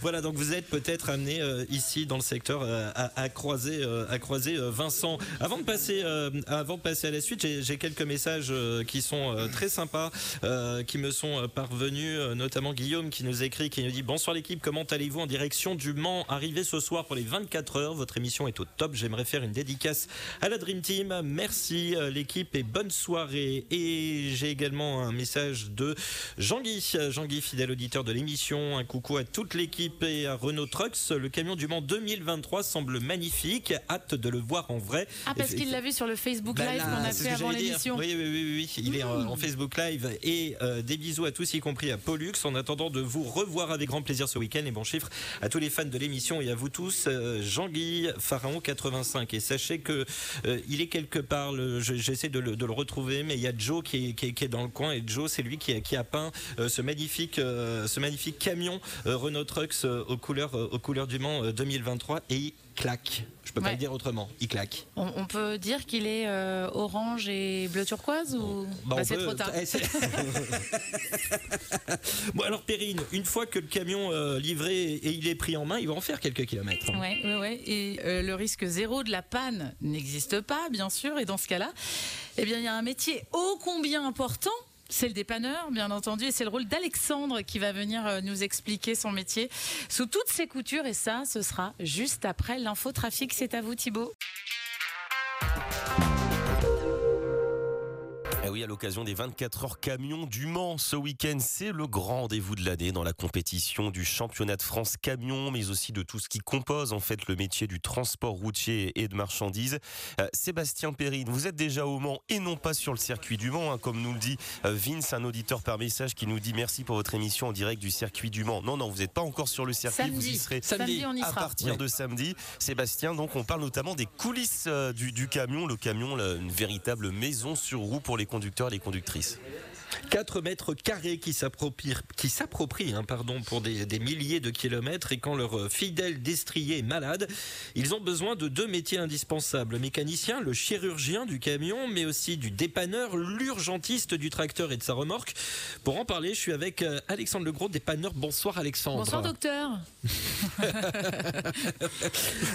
Voilà, donc vous êtes peut-être amené euh, ici dans le secteur euh, à, à croiser, euh, à croiser euh, Vincent. Avant de passer, euh, avant de passer à la suite, j'ai j'ai quelques messages euh, qui sont euh, très sympas, euh, qui me sont euh, parvenus, euh, notamment Guillaume qui nous écrit, qui nous dit bonsoir l'équipe, comment allez-vous en direction du Mans, arrivé ce soir pour les 24 heures. Votre émission est au top. J'aimerais faire une dédicace à la Dream Team. Merci euh, l'équipe et bonne soirée. Et j'ai également un message de Jean-Guy, Jean-Guy, fidèle auditeur de l'émission. Un coucou à toute l'équipe et à Renault Trucks. Le camion du Mans 2023 semble magnifique. Hâte de le voir en vrai. Ah, parce qu'il l'a vu sur le Facebook Bah Live qu'on a fait avant l'émission. Oui, oui, oui, oui. Il est euh, en Facebook Live et euh, des bisous à tous, y compris à Pollux. En attendant de vous revoir avec grand plaisir ce week-end et bon chiffre à tous les fans de l'émission et à vous tous. euh, Jean-Guy Pharaon 85 et sachez que euh, il est quelque part. J'essaie de le, retrouver, mais il y a Joe qui est, dans le coin et Joe, c'est lui qui a, peint euh, ce magnifique, euh, ce magnifique camion Renault Trucks aux couleurs, aux couleurs du Mans euh, 2023 et il claque. Je peux pas le dire autrement. Il claque. On, on peut dire qu'il est euh, orange et bleu turquoise ou Bah, Bah, c'est peut- trop tard. Eh, bon alors Perrine, une fois que le camion euh, livré et il est pris en main, il va en faire quelques kilomètres. Ouais, ouais, ouais. Et euh, le risque zéro de la panne n'existe pas, bien sûr. Et dans ce cas-là, eh bien, il y a un métier ô combien important. C'est le dépanneur, bien entendu, et c'est le rôle d'Alexandre qui va venir euh, nous expliquer son métier sous toutes ses coutures. Et ça, ce sera juste après l'infotrafic. C'est à vous, Thibaut. Eh oui, à l'occasion des 24 heures camion du Mans ce week-end, c'est le grand rendez-vous de l'année dans la compétition du championnat de France camion, mais aussi de tout ce qui compose en fait le métier du transport routier et de marchandises. Euh, Sébastien Perrine, vous êtes déjà au Mans et non pas sur le circuit du Mans, hein, comme nous le dit euh, Vince, un auditeur par message qui nous dit merci pour votre émission en direct du circuit du Mans. Non, non, vous n'êtes pas encore sur le circuit, vous y Samedi. serez Samedi, on y à sera. partir Oui. de samedi. Sébastien, donc on parle notamment des coulisses euh, du, du camion, le camion, là, une véritable maison sur roue pour les conducteurs et les conductrices. 4 mètres carrés qui s'approprient, hein, pardon, pour des, des milliers de kilomètres et quand leur fidèle destrier est malade, ils ont besoin de deux métiers indispensables. Le mécanicien, le chirurgien du camion, mais aussi du dépanneur, l'urgentiste du tracteur et de sa remorque. Pour en parler, je suis avec euh, Alexandre Legros, dépanneur. Bonsoir Alexandre. Bonsoir, docteur.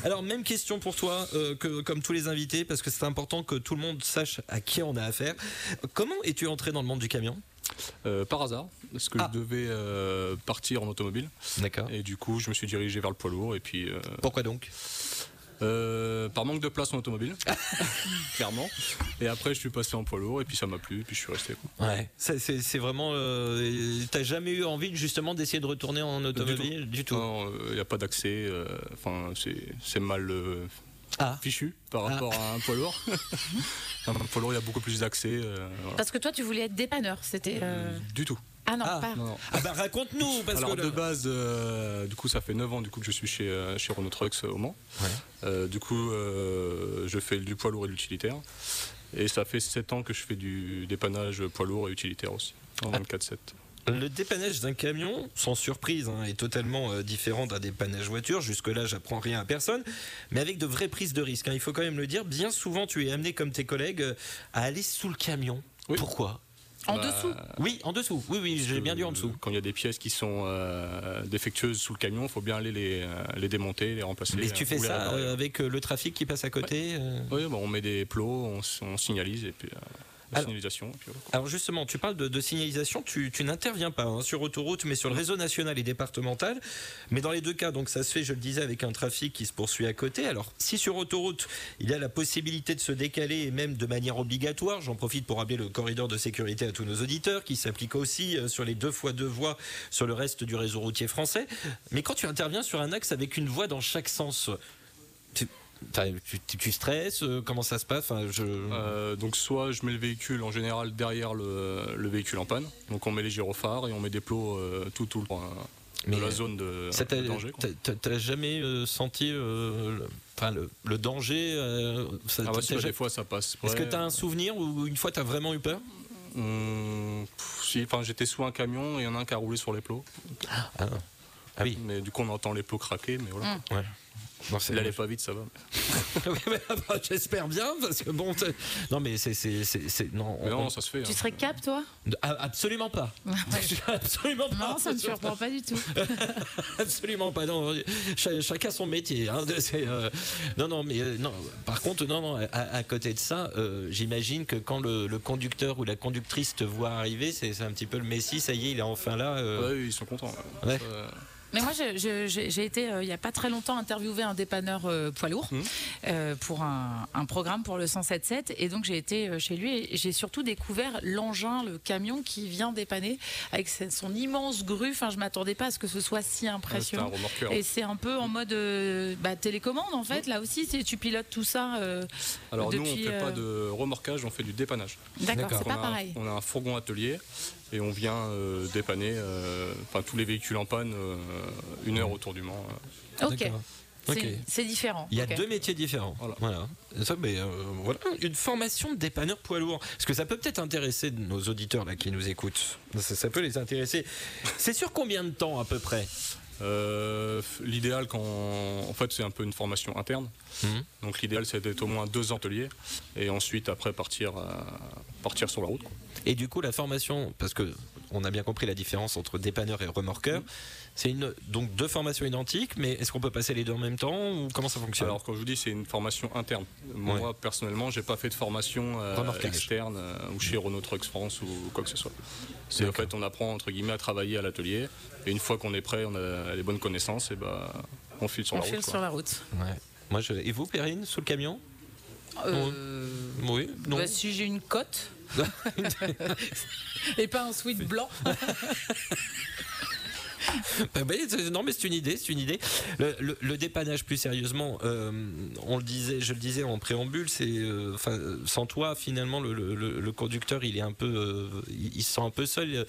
Alors même question pour toi euh, que comme tous les invités parce que c'est important que tout le monde sache à qui on a affaire. Comment es-tu entré dans le monde du camion? Euh, par hasard, parce que Ah. je devais euh, partir en automobile. D'accord. Et du coup, je me suis dirigé vers le poids lourd. Et puis, euh, Pourquoi donc? par manque de place en automobile, clairement. Et après, je suis passé en poids lourd. Et puis, ça m'a plu. Et puis, je suis resté. quoi. Ouais. C'est vraiment. T'as jamais eu envie justement d'essayer de retourner en automobile? Du tout. Non, il n'y a pas d'accès. Enfin, c'est c'est mal Ah. fichu par Ah. rapport à un poids lourd. un poids lourd, il y a beaucoup plus d'accès. euh, voilà. Parce que toi, tu voulais être dépanneur. C'était. euh, Du tout. Ah non, Ah. pas. Non, non. Ah bah raconte-nous parce Alors que de le- base, euh, du coup, ça fait 9 ans du coup que je suis chez, euh, chez Renault Trucks euh, au Mans. Ouais. Euh, du coup, euh, je fais du poids lourd et de l'utilitaire. Et ça fait 7 ans que je fais du dépannage poids lourd et utilitaire aussi, en Ah. 24-7. Le dépannage d'un camion, sans surprise, hein, est totalement euh, différent d'un dépannage voiture. Jusque-là, j'apprends rien à personne, mais avec de vraies prises de risque. hein. Il faut quand même le dire. Bien souvent, tu es amené, comme tes collègues, euh, à aller sous le camion. Oui. Pourquoi? En Bah, dessous. Oui, en dessous. Oui, oui, j'ai bien dit en Euh, dessous. Quand il y a des pièces qui sont euh, défectueuses sous le camion, il faut bien aller les, euh, les démonter, les remplacer. Mais tu euh, fais ça euh, avec euh, le trafic qui passe à côté euh Oui, bon, on met des plots, on, on signalise et puis Alors- signalisation. et puis voilà. Alors justement, tu parles de, de signalisation, tu, tu n'interviens pas hein, sur autoroute, mais sur le réseau national et départemental. Mais dans les deux cas, donc ça se fait, je le disais, avec un trafic qui se poursuit à côté. Alors si sur autoroute, il y a la possibilité de se décaler et même de manière obligatoire, j'en profite pour rappeler le corridor de sécurité à tous nos auditeurs, qui s'applique aussi euh, sur les deux fois deux voies sur le reste du réseau routier français. Mais quand tu interviens sur un axe avec une voie dans chaque sens, tu, t'as- tu- stresses euh, Comment ça se passe? Enfin, je... Euh, donc soit je mets le véhicule en général derrière le, le véhicule en panne, donc on met les gyrophares et on met des plots euh, tout tout le euh, Mais, de la zone de, de danger. t'as- t'as- T'as jamais euh, senti euh, le, enfin, le, le danger euh, ça- Ah t'as- bah si, t'as bah, des fois ça passe. Est-ce que Ouais. tu as un souvenir où une fois tu as vraiment eu peur? Hum, pff, si, enfin, j'étais sous un camion et il y en a un qui a roulé sur les plots. Ah oui. Mais du coup, on entend les plots craquer, mais voilà. Hum. Non, Il allait pas vite, ça va. J'espère bien parce que bon, non mais c'est non, Mais on- non, ça se fait. Tu hein. serais cap, toi absolument pas. absolument pas. Non, ça ne me surprend pas du tout. Absolument pas. Non, Cha- chacun son métier. hein. Euh, non, non, mais euh, non. Par contre, non, non. À, à côté de ça, euh, j'imagine que quand le, le conducteur ou la conductrice te voit arriver, c'est un petit peu le Messi. Ça y est, il est enfin là. euh. Ouais, ils sont contents. ouais. Ouais. Mais moi, j'ai été, euh, il n'y a pas très longtemps, interviewer un dépanneur euh, poids lourd Mhm. euh, pour un, un programme pour le 107.7. Et donc, j'ai été chez lui et j'ai surtout découvert l'engin, le camion qui vient dépanner avec son immense grue. Enfin, je m'attendais pas à ce que ce soit si un impressionnant. Et c'est un peu en mode euh, bah, télécommande, en fait. Là aussi, tu pilotes tout ça. Alors nous, on depuis, fait pas de remorquage, on fait du dépannage. D'accord, c'est on, pas a, pareil. on a un fourgon atelier et on vient euh, dépanner euh, enfin, tous les véhicules en panne euh, une heure autour du Mans. euh. Ok. C'est différent. Il y a deux métiers différents. Voilà. Voilà. Ça, mais, euh, voilà. Une formation de dépanneur poids lourd. Parce que ça peut peut-être intéresser nos auditeurs là qui nous écoutent? Ça, ça peut les intéresser. C'est sur combien de temps à peu près? Euh, l'idéal quand en fait c'est un peu une formation interne. Mhm. Donc l'idéal c'est d'être au moins deux ateliers et ensuite après partir euh, partir sur la route. quoi. Et du coup, la formation, parce que on a bien compris la différence entre dépanneur et remorqueur, c'est une donc deux formations identiques, mais est-ce qu'on peut passer les deux en même temps ou comment ça fonctionne? Alors quand je vous dis c'est une formation interne. Moi Ouais. personnellement j'ai pas fait de formation euh, externe euh, ou chez Renault Trucks France ou quoi que ce soit. C'est en fait on apprend entre guillemets à travailler à l'atelier et une fois qu'on est prêt, on a les bonnes connaissances et bah on file sur On la file route. quoi. sur la route. Ouais. Moi, je... Et vous, Perrine, sous le camion? Euh, Oui, non. bah, si j'ai une cote. Et pas un sweat blanc. C'est- non mais c'est une idée, c'est une idée. Le, le- le dépannage plus sérieusement, euh, on le disait, je le disais en préambule, c'est, euh, euh, sans toi finalement le, conducteur il est un peu, euh, il, il se sent un peu seul.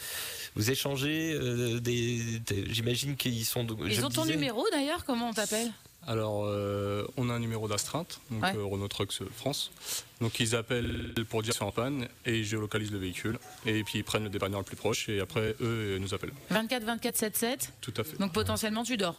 Vous échangez, euh, des, des- j'imagine qu'ils sont. Ils ont ton numéro d'ailleurs Comment on t'appelle? Alors, euh, on a un numéro d'astreinte, donc Ouais. euh, Renault Trucks France. Donc, ils appellent pour dire c'est en panne et ils géolocalisent le véhicule. Et puis, ils prennent le dépanneur le plus proche et après, eux, euh, nous appellent. 24 24 7 7. Tout à fait. Donc potentiellement tu dors.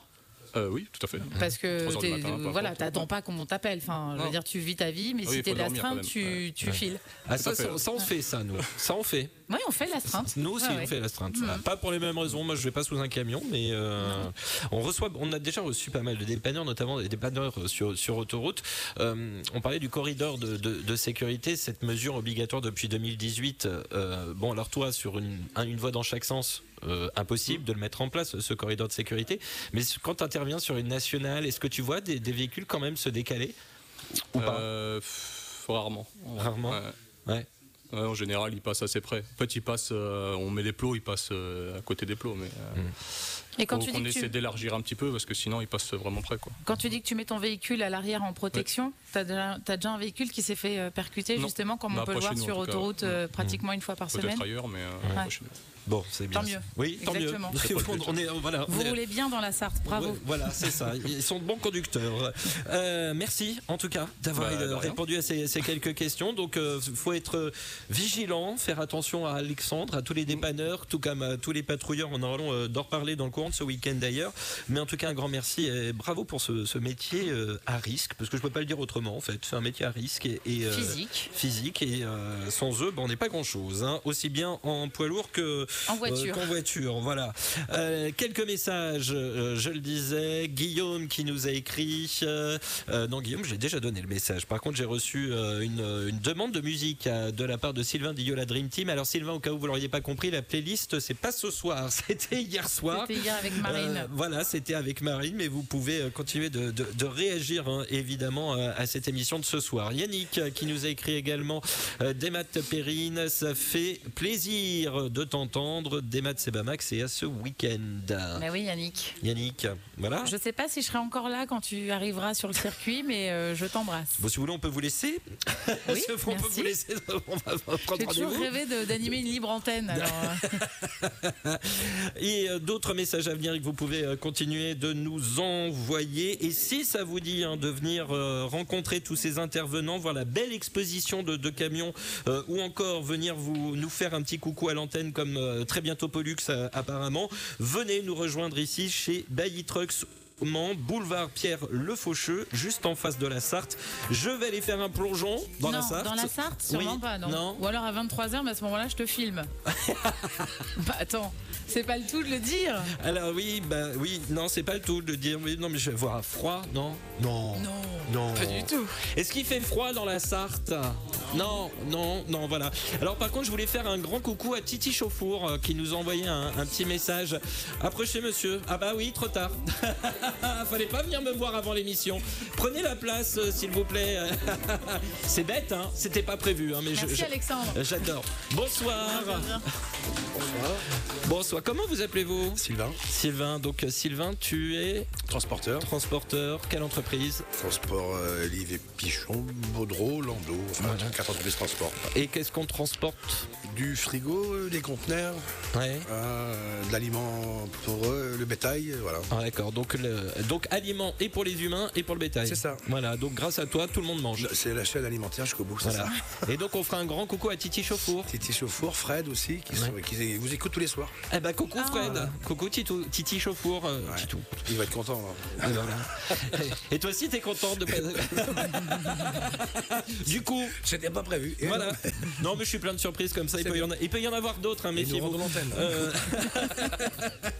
Euh, oui, tout à fait. Parce que matin, voilà, t'attends pas qu'on t'appelle. Enfin, je veux dire, tu vis ta vie, mais Ah oui, si t'es d'astreinte, tu, tu files. Ah, ça, on fait ça nous. Ça on fait. Oui, on fait l'astreinte. Nous aussi, Ah on fait l'astreinte. Ah, Pas pour les mêmes raisons. Moi, je vais pas sous un camion, mais euh, on reçoit, on a déjà reçu pas mal de dépanneurs, notamment des dépanneurs sur, sur autoroute. Euh, on parlait du corridor de, de- de sécurité, cette mesure obligatoire depuis 2018. euh, bon, alors toi, sur une, un- une voie dans chaque sens. Euh, impossible de le mettre en place ce corridor de sécurité mais quand tu interviens sur une nationale est-ce que tu vois des, des véhicules quand même se décaler ou pas Euh, pff, rarement. Rarement Ouais. Ouais. Ouais, en général, ils passent assez près. En fait, ils passent, euh, on met des plots, ils passent euh, à côté des plots. Mais euh, Et quand faut tu, dis que essaie tu, d'élargir un petit peu parce que sinon, ils passent vraiment près. Quoi. quand tu dis que tu mets ton véhicule à l'arrière en protection, t'as déjà, t'as déjà un véhicule qui s'est fait percuter, Non. justement, comme Bah, on peut le voir nous, sur autoroute euh, pratiquement une fois par Peut-être semaine. ailleurs, mais euh, Ouais. Bon c'est bien Tant mieux. oui tant Exactement. mieux on, on est voilà on Vous est- roulez bien dans la Sarthe, bravo. Ouais, voilà, c'est ça. Ils sont de bons conducteurs. Euh, merci, en tout cas, d'avoir Bah, euh, répondu à ces, ces quelques questions. Donc, il faut être euh, vigilant, faire attention à Alexandre, à tous les dépanneurs, tout comme à tous les patrouilleurs. On en allons euh, d'en reparler dans le courant de ce week-end d'ailleurs. Mais en tout cas, un grand merci et bravo pour ce, ce métier euh, à risque, parce que je peux pas le dire autrement. En fait, c'est un métier à risque et, et, euh, Physique. physique et euh, sans eux, ben, on n'est pas grand-chose. hein. Aussi bien en poids lourd que En voiture. euh, qu'en voiture. Voilà. Euh, quelques messages, euh, je le disais. Guillaume qui nous a écrit. non, Guillaume, j'ai déjà donné le message. Par contre, j'ai reçu une, une demande de musique de la part de Sylvain d'Iola Dream Team. Alors, Sylvain, au cas où vous l'auriez pas compris, la playlist, c'est pas ce soir, c'était hier soir. C'était hier avec Marine. Voilà, c'était avec Marine, mais vous pouvez continuer de, de- de réagir hein, évidemment à cette émission de ce soir. Yannick qui nous a écrit également Demat Perrine, ça fait plaisir de t'entendre. Demat Sebamax et à ce week-end. Bah oui, Yannick. Yannick, voilà. Je sais pas si je serai encore là quand tu arriveras sur le circuit, mais euh, je t'embrasse. Bon, si vous voulez, on peut vous laisser. Oui, on peut vous laisser. On va, on va prendre J'ai toujours rêvé d'animer une libre antenne. alors, euh, Et euh, d'autres messages à venir que vous pouvez euh, continuer de nous envoyer. Et si ça vous dit hein, de venir rencontrer tous ces intervenants, voir la belle exposition de, de camions, ou encore venir vous nous faire un petit coucou à l'antenne comme très bientôt Pollux euh, apparemment, venez nous rejoindre ici chez Bailly Trucks Mans, boulevard Pierre Le Faucheux, juste en face de la Sarthe. Je vais aller faire un plongeon dans non, la Sarthe. Dans la Sarthe, sûrement Oui. pas, non. Non. Ou alors à 23h, mais à ce moment-là, je te filme. bah attends, c'est pas le tout de le dire. Alors oui, bah oui, non, c'est pas le tout de dire. Oui, non, mais je vais voir froid, non? Non. Non. Non. Pas du tout. Est-ce qu'il fait froid dans la Sarthe? Non, non, non, voilà. Alors par contre, je voulais faire un grand coucou à Titi Chauffour euh, qui nous a envoyé un, un petit message. Approchez monsieur. Ah bah oui, trop tard. Fallait pas venir me voir avant l'émission. Prenez la place, euh, s'il vous plaît. C'est bête, hein C'était pas prévu, hein, mais je- Merci je- Alexandre. J'adore. Bonsoir. Bonsoir. Comment vous appelez-vous Sylvain. Sylvain. Donc euh, Sylvain, tu es Transporteur. transporteur. Quelle entreprise Transport euh, Liv et Pichon, Baudreau, Landau, enfin quatre entreprises transport. Et qu'est-ce qu'on transporte Du frigo, euh, des conteneurs, euh, de l'aliment pour eux, le bétail, voilà. Ah, D'accord, donc, le, donc aliments et pour les humains et pour le bétail. C'est ça. Voilà, donc grâce à toi, tout le monde mange. C'est la chaîne alimentaire jusqu'au bout, c'est Voilà. ça. Et donc on fera un grand coucou à Titi Chauffour. Titi Chauffour, Fred aussi, qui, sont- qui vous écoute tous les soirs. Eh ben coucou Fred, coucou Titou, Titi Chauffour. euh, Ouais. Titou. Il va être content. Ah, voilà. Et toi aussi t'es content de Du coup, c'était pas prévu. Et voilà. non. Non mais je suis plein de surprises comme ça. Il peut, y en, a- il peut y en avoir d'autres, hein, méfiez-vous. Euh,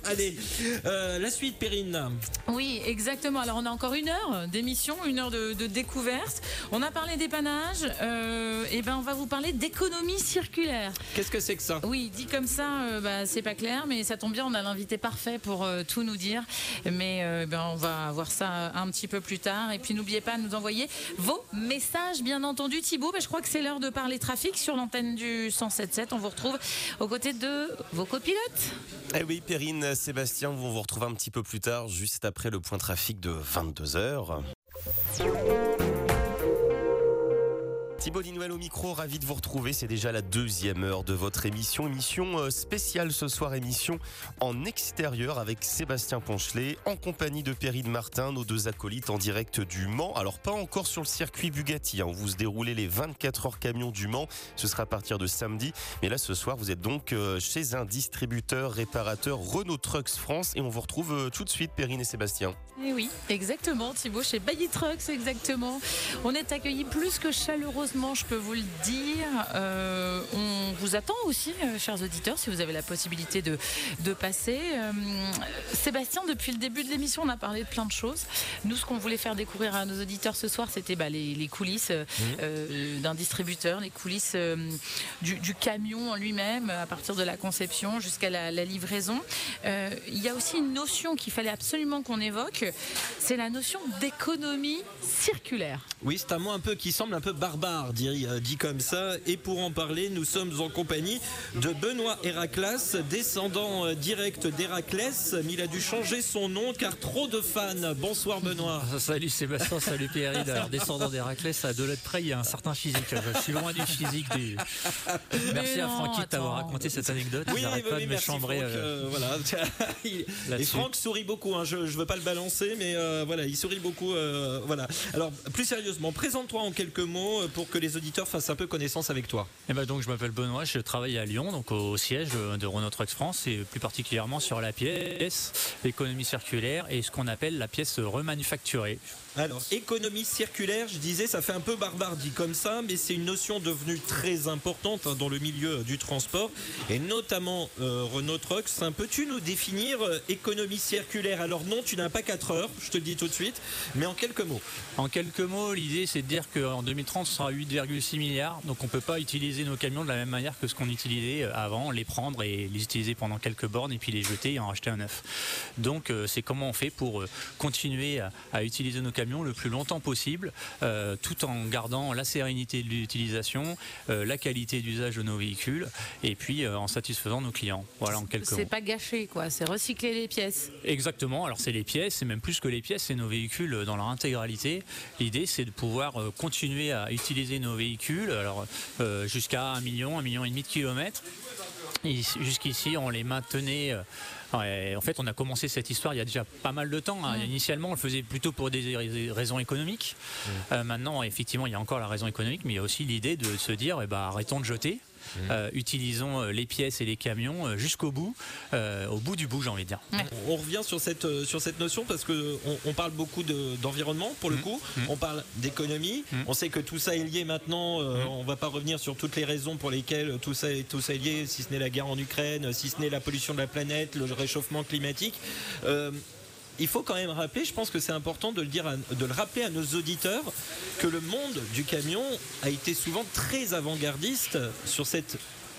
Allez, euh, la suite, Perrine. Oui, exactement. Alors, on a encore une heure d'émission, une heure de, de découverte. On a parlé dépannage. Euh, et ben, on va vous parler d'économie circulaire. Qu'est-ce que c'est que ça? Oui, dit comme ça, euh, bah, c'est pas clair, mais ça tombe bien, on a l'invité parfait pour euh, tout nous dire. Mais euh, ben, on va voir ça un petit peu plus tard. Et puis n'oubliez pas de nous envoyer vos messages, bien entendu. Thibaut, bah, je crois que c'est l'heure de parler trafic sur l'antenne du 107.7. On vous retrouve aux côtés de vos copilotes. Eh oui, Perrine, Sébastien, on vous retrouve un petit peu plus tard, juste après le point trafic de 22h. Thibaut Linouel au micro, ravi de vous retrouver. C'est déjà la deuxième heure de votre émission. Émission euh, spéciale ce soir, émission en extérieur avec Sébastien Ponchelet, en compagnie de Perrine Martin, nos deux acolytes en direct du Mans. Alors, pas encore sur le circuit Bugatti, hein, vous se déroulez les 24 heures camions du Mans. Ce sera à partir de samedi. Mais là, ce soir, vous êtes donc euh, chez un distributeur, réparateur Renault Trucks France. Et on vous retrouve euh, tout de suite, Perrine et Sébastien. Eh oui, exactement, Thibaut, chez Bailly Trucks, exactement. On est accueillis plus que chaleureusement, je peux vous le dire. Euh, on vous attend aussi, euh, chers auditeurs, si vous avez la possibilité de, de passer. Euh, Sébastien, depuis le début de l'émission, on a parlé de plein de choses. Nous, ce qu'on voulait faire découvrir à nos auditeurs ce soir, c'était bah, les, les coulisses euh, d'un distributeur, les coulisses du, du camion en lui-même, à partir de la conception jusqu'à la, la livraison. Il y a aussi une notion qu'il fallait absolument qu'on évoque, c'est la notion d'économie circulaire. Oui, c'est un mot un peu qui semble un peu barbare, dit, euh, dit comme ça. Et pour en parler, nous sommes en compagnie de Benoît Héraclas, descendant euh, direct d'Héraclès. Mais il a dû changer son nom car trop de fans. Bonsoir Benoît. Salut Sébastien, salut Pierre. Alors, descendant d'Héraclès, à deux lettres près, il y a un certain physique. Je suis loin du physique du. Merci à Francky de t'avoir raconté cette anecdote. Oui, oui, pas oui, de me merci chambrer. Franck, euh, euh, voilà. Et. Franck sourit beaucoup. hein. Je, je veux pas le balancer, mais euh, voilà, il sourit beaucoup. euh, voilà. Alors, plus sérieusement, présente-toi en quelques mots euh, que les auditeurs fassent un peu connaissance avec toi. Eh ben donc je m'appelle Benoît, je travaille à Lyon, donc au siège de Renault Trucks France et plus particulièrement sur la pièce l'économie circulaire et ce qu'on appelle la pièce remanufacturée. Alors, économie circulaire, je disais, ça fait un peu barbare dit comme ça, mais c'est une notion devenue très importante hein, dans le milieu du transport, et notamment euh, Renault Trucks. Hein, Peux-tu nous définir euh, économie circulaire? Alors non, tu n'as pas 4 heures, je te le dis tout de suite, mais en quelques mots. En quelques mots, l'idée c'est de dire qu'en 2030 ce sera 8,6 milliards, donc on peut pas utiliser nos camions de la même manière que ce qu'on utilisait euh, avant, les prendre et les utiliser pendant quelques bornes et puis les jeter et en racheter un neuf. Donc euh, c'est comment on fait pour continuer à, à utiliser nos camions le plus longtemps possible, euh, tout en gardant la sérénité de l'utilisation, euh, la qualité d'usage de nos véhicules et puis euh, en satisfaisant nos clients. Voilà en quelques mots. C'est pas gâché, quoi. C'est recycler les pièces. Exactement, alors c'est les pièces, c'est même plus que les pièces, c'est nos véhicules dans leur intégralité. L'idée c'est de pouvoir continuer à utiliser nos véhicules alors jusqu'à un million, un million et demi de kilomètres. Jusqu'ici, on les maintenait. Ouais, en fait, on a commencé cette histoire il y a déjà pas mal de temps. hein. Initialement, on le faisait plutôt pour des rais- raisons économiques. Euh, maintenant, effectivement, il y a encore la raison économique, mais il y a aussi l'idée de se dire, eh ben, arrêtons de jeter. Euh, utilisons euh, les pièces et les camions euh, jusqu'au bout, euh, au bout du bout, j'ai envie de dire. On revient sur cette, sur cette notion parce que on, on parle beaucoup de- d'environnement pour le coup, on parle d'économie, on sait que tout ça est lié maintenant, euh, on va pas revenir sur toutes les raisons pour lesquelles tout ça, est- tout ça est lié, si ce n'est la guerre en Ukraine, si ce n'est la pollution de la planète, le réchauffement climatique. Il faut quand même rappeler, je pense que c'est important de le de le rappeler à nos auditeurs, que le monde du camion a été souvent très avant-gardiste sur cette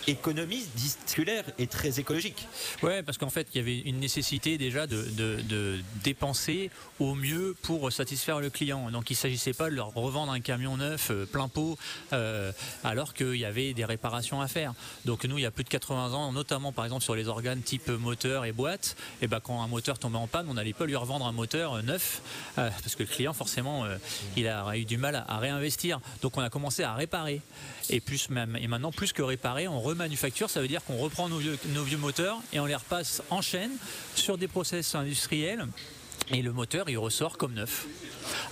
économie circulaire et très écologique. Ouais, parce qu'en fait, il y avait une nécessité déjà de, de- dépenser au mieux pour satisfaire le client. Donc, il ne s'agissait pas de leur revendre un camion neuf euh, plein pot, euh, alors qu'il y avait des réparations à faire. Donc, nous, il y a plus de 80 ans, notamment par exemple sur les organes type moteur et boîte, et ben, quand un moteur tombait en panne, on n'allait pas lui revendre un moteur euh, neuf, parce que le client, forcément, il a eu du mal à, à réinvestir. Donc, on a commencé à réparer. Et, plus même, et maintenant, plus que réparer, on Ça veut dire qu'on reprend nos vieux, nos vieux moteurs et on les repasse en chaîne sur des process industriels. Et le moteur, il ressort comme neuf,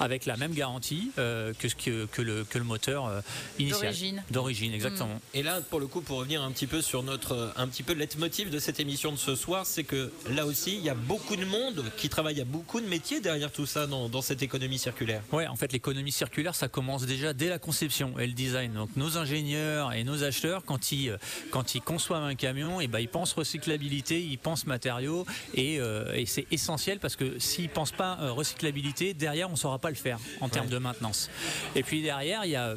avec la même garantie euh, que, ce que, que le, que le moteur euh, initial. D'origine. D'origine, exactement. Et là, pour le coup, pour revenir un petit peu sur notre, un petit peu le leitmotiv de cette émission de ce soir, c'est que là aussi, il y a beaucoup de monde qui travaille, il y a beaucoup de métiers derrière tout ça dans, dans cette économie circulaire. Ouais, en fait, l'économie circulaire, ça commence déjà dès la conception et le design. Donc, nos ingénieurs et nos acheteurs, quand ils, euh, quand ils conçoivent un camion, et ben, ils pensent recyclabilité, ils pensent matériaux, et, euh, et c'est essentiel parce que s'ils pensent pas euh, recyclabilité, derrière, on ne saura pas le faire en termes de maintenance. Et puis derrière, il y a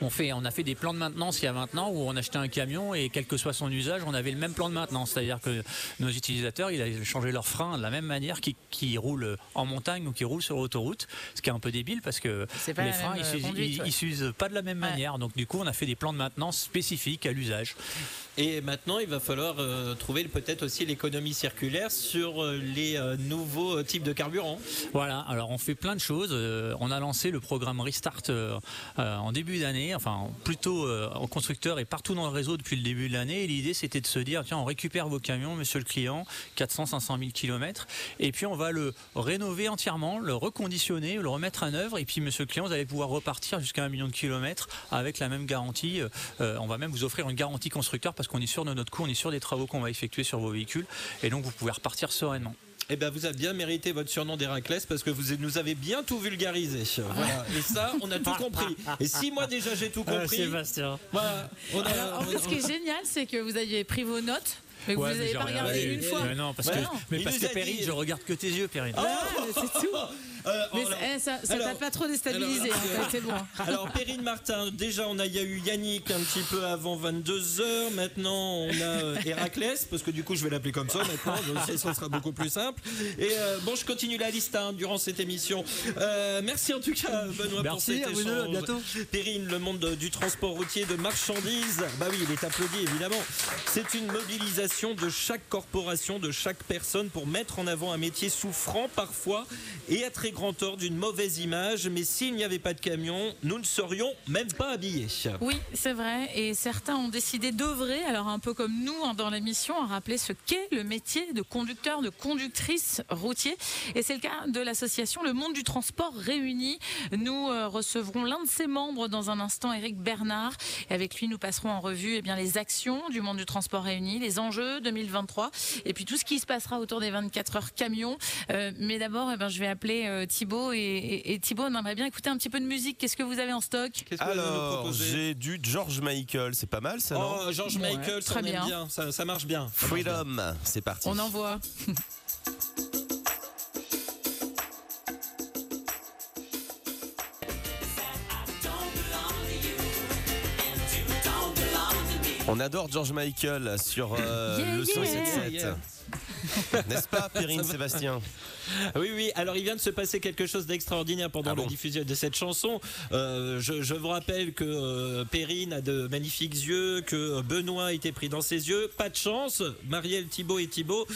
on, fait, on a fait des plans de maintenance il y a maintenant où on achetait un camion et quel que soit son usage, on avait le même plan de maintenance. C'est-à-dire que nos utilisateurs, ils avaient changé leurs freins de la même manière qu'ils roulent en montagne ou qu'ils roulent sur l'autoroute. Ce qui est un peu débile parce que C'est pas les freins, ils euh, s'usent- ouais. ils s'usent pas de la même manière. Donc du coup, on a fait des plans de maintenance spécifiques à l'usage. Et maintenant, il va falloir euh, trouver peut-être aussi l'économie circulaire sur euh, les euh, nouveaux types de carburant. Voilà, alors on fait plein de choses. On a lancé le programme Restart en début d'année, enfin plutôt en constructeur et partout dans le réseau depuis le début de l'année. L'idée c'était de se dire tiens, on récupère vos camions, monsieur le client, 400, 500 000 km, et puis on va le rénover entièrement, le reconditionner, le remettre à œuvre, et puis monsieur le client, vous allez pouvoir repartir jusqu'à un million de kilomètres avec la même garantie. On va même vous offrir une garantie constructeur parce qu'on est sûr de notre coût, on est sûr des travaux qu'on va effectuer sur vos véhicules, et donc vous pouvez repartir sereinement. Eh ben, vous avez bien mérité votre surnom d'Héraclès parce que vous nous avez bien tout vulgarisé. Voilà. Et ça, on a tout compris. Et si moi déjà j'ai tout Ah, compris, Sébastien. voilà, on a- Alors, en plus, ce qui est génial, c'est que vous aviez pris vos notes, mais que Ouais, vous n'avez pas regardé une fois. Mais non, parce que, non. mais Il parce que Perrine, dit- je regarde que tes yeux, Perrine. Ah, mais c'est tout. Euh, Mais alors- eh, ça t'a pas trop déstabilisé, alors- en fait, c'est bon. Alors Perrine Martin, déjà on a, il y a eu Yannick un petit peu avant 22h, maintenant on a euh, Héraclès, parce que du coup je vais l'appeler comme ça maintenant, ça, ça sera beaucoup plus simple. Et euh, bon je continue la liste hein, durant cette émission. Euh, merci en tout cas Benoît pour Merci, cet à vous deux, à échange. bientôt. Perrine, le monde du transport routier de marchandises, bah oui il est applaudi évidemment. C'est une mobilisation de chaque corporation, de chaque personne pour mettre en avant un métier souffrant parfois et à très grand tort d'une mauvaise image, mais s'il n'y avait pas de camion, nous ne serions même pas habillés. Oui, c'est vrai. Et certains ont décidé d'œuvrer, alors un peu comme nous hein, dans l'émission, à rappeler ce qu'est le métier de conducteur, de conductrice routier. Et c'est le cas de l'association Le Monde du Transport Réuni. Nous euh, recevrons l'un de ses membres dans un instant, Eric Bernard. Et avec lui, nous passerons en revue eh bien, les actions du monde du transport réuni, les enjeux 2023, et puis tout ce qui se passera autour des 24 heures camions. Euh, mais d'abord, eh ben, je vais appeler euh, Thibaut. Et, et, et Thibaut, on aimerait bien écouter un petit peu de musique. Qu'est-ce que vous avez en stock? Alors, j'ai du George Michael, c'est pas mal ça, non? Oh, George Ouais, Michael, ça, très bien. bien. Ça, ça marche bien. Ça marche bien. Freedom, c'est parti. On envoie. On adore George Michael sur euh, Yeah, le yeah. 177. Yeah. N'est-ce pas, va. Sébastien Oui, oui. Alors, il vient de se passer quelque chose d'extraordinaire pendant Ah la diffusion de cette chanson. Euh, je, je vous rappelle que euh, Perrine a de magnifiques yeux, que Benoît était pris dans ses yeux. Pas de chance. Marielle, Thibaut et Thibaut.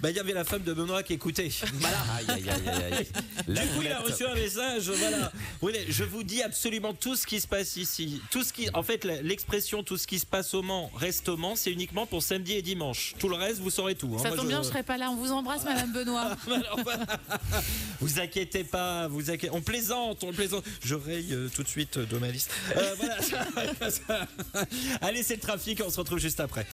Bah, il y avait la femme de Benoît qui écoutait. Voilà. Aïe, aïe, aïe, aïe, aïe. La du coup, il a reçu un message. Voilà. Oui, je vous dis absolument tout ce qui se passe ici. Tout ce qui, en fait, l'expression tout ce qui se passe au Mans reste au Mans, c'est uniquement pour samedi et dimanche. Tout le reste, vous saurez tout. hein. Ça tombe je- bien, je serai pas là. On vous embrasse, Madame Benoît. Vous inquiétez pas, vous inquiétez. On plaisante, on plaisante. Je raye euh, tout de suite de ma liste. Voilà. Allez, c'est le trafic, on se retrouve juste après.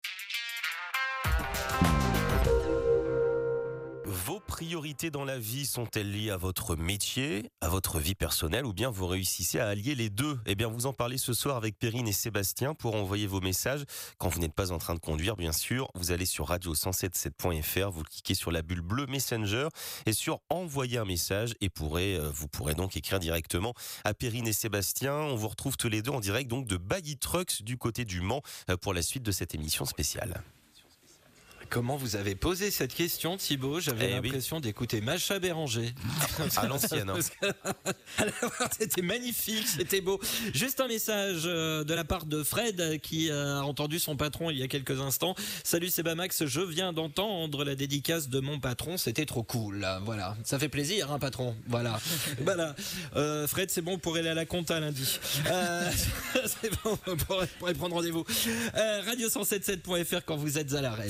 Dans la vie sont-elles liées à votre métier, à votre vie personnelle ou bien vous réussissez à allier les deux? Eh bien, vous en parlez ce soir avec Perrine et Sébastien pour envoyer vos messages. Quand vous n'êtes pas en train de conduire, bien sûr, vous allez sur radio177.fr, vous cliquez sur la bulle bleue Messenger et sur envoyer un message et pourrez, euh, vous pourrez donc écrire directement à Perrine et Sébastien. On vous retrouve tous les deux en direct donc de Baggy Trucks du côté du Mans euh, pour la suite de cette émission spéciale. Comment vous avez posé cette question, Thibaut? J'avais Eh oui. l'impression d'écouter Macha Béranger. À l'ancienne, hein. C'était magnifique, c'était beau. Juste un message euh, de la part de Fred euh, qui a entendu son patron il y a quelques instants. Salut Sebamax, je viens d'entendre la dédicace de mon patron, c'était trop cool. Voilà, ça fait plaisir, hein, patron. Voilà, voilà. Euh, Fred, c'est bon pour aller à la compta lundi. Euh, c'est bon pour, y prendre rendez-vous. Euh, Radio177.fr quand vous êtes à l'arrêt.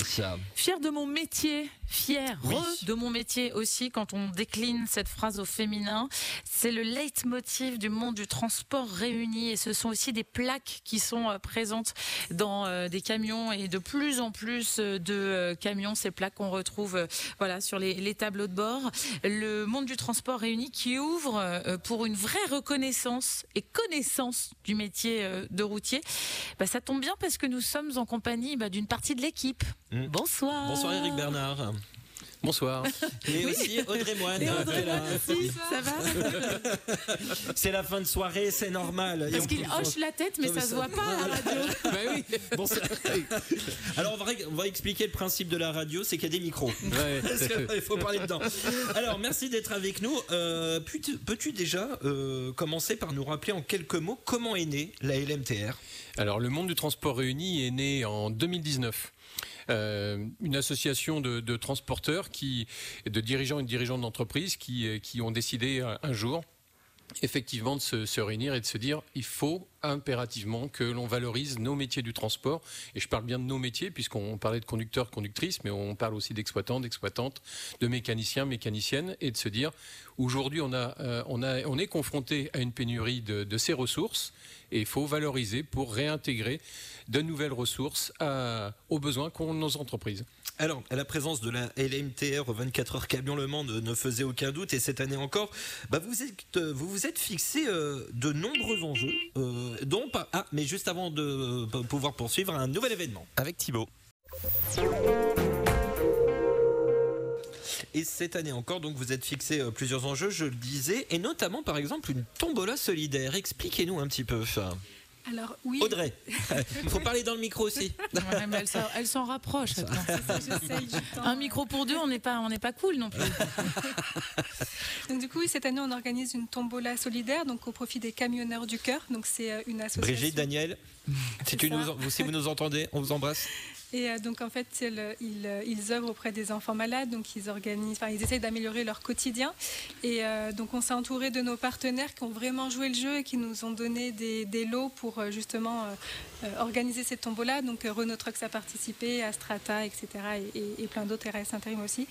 Fier de mon métier, fier Oui. de mon métier aussi quand on décline cette phrase au féminin. C'est le leitmotiv du monde du transport réuni et ce sont aussi des plaques qui sont euh, présentes dans euh, des camions et de plus en plus euh, de camions, ces plaques qu'on retrouve voilà sur les, les tableaux de bord. Le monde du transport réuni qui ouvre pour une vraie reconnaissance et connaissance du métier de routier. Bah, ça tombe bien parce que nous sommes en compagnie bah, d'une partie de l'équipe. Mm. Bonsoir. Bonsoir Eric Bernard. Bonsoir. Et aussi Audrey Moine. Audrey aussi, ça va C'est la fin de soirée, c'est normal. Parce qu'il hoche la tête, mais Non, ça se voit pas à la radio. Bah oui. Bon, ça- Alors on va, on va expliquer le principe de la radio, c'est qu'il y a des micros. Ouais, qu'il faut parler dedans. Alors merci d'être avec nous. Euh, peux-tu peux-tu déjà euh, commencer par nous rappeler en quelques mots comment est née la LMTR Alors, le monde du transport réuni est né en 2019. Euh, une association de, transporteurs, qui, de dirigeants et de dirigeantes d'entreprises qui, euh, qui ont décidé un, un jour effectivement de se réunir et de se dire il faut impérativement que l'on valorise nos métiers du transport et je parle bien de nos métiers puisqu'on parlait de conducteurs conductrices mais on parle aussi d'exploitants d'exploitantes de mécaniciens mécaniciennes et de se dire aujourd'hui on a euh, on a on est confronté à une pénurie de, ces ressources et il faut valoriser pour réintégrer de nouvelles ressources aux besoins qu'ont nos entreprises. Alors, la présence de la LMTR au 24 heures camion Le Mans ne, faisait aucun doute et cette année encore, bah vous, êtes, euh, vous vous êtes fixé euh, de nombreux enjeux, pas. Ah, mais juste avant de euh, pouvoir poursuivre, un nouvel événement. Avec Thibaut. Et cette année encore, donc vous êtes fixé euh, plusieurs enjeux, je le disais, et notamment par exemple une tombola solidaire. Expliquez-nous un petit peu. Alors oui. Audrey, il faut parler dans le micro aussi. Ouais, mais elle s'en- rapproche. Un micro pour deux, on n'est pas, on n'est pas cool non plus. Donc du coup, cette année, on organise une tombola solidaire, donc au profit des camionneurs du cœur. Donc c'est euh, une association. Brigitte, Daniel, si, tu ça. nous, en- vous- si vous nous entendez, on vous embrasse. Et euh, donc en fait, euh, ils œuvrent auprès des enfants malades, donc ils organisent, enfin ils essayent d'améliorer leur quotidien. Et euh, donc on s'est entouré de nos partenaires qui ont vraiment joué le jeu et qui nous ont donné des, lots pour justement euh, organiser cette tombola. Donc Renault Trucks a participé, Astrata, etc. Et, plein d'autres RS Intérim aussi.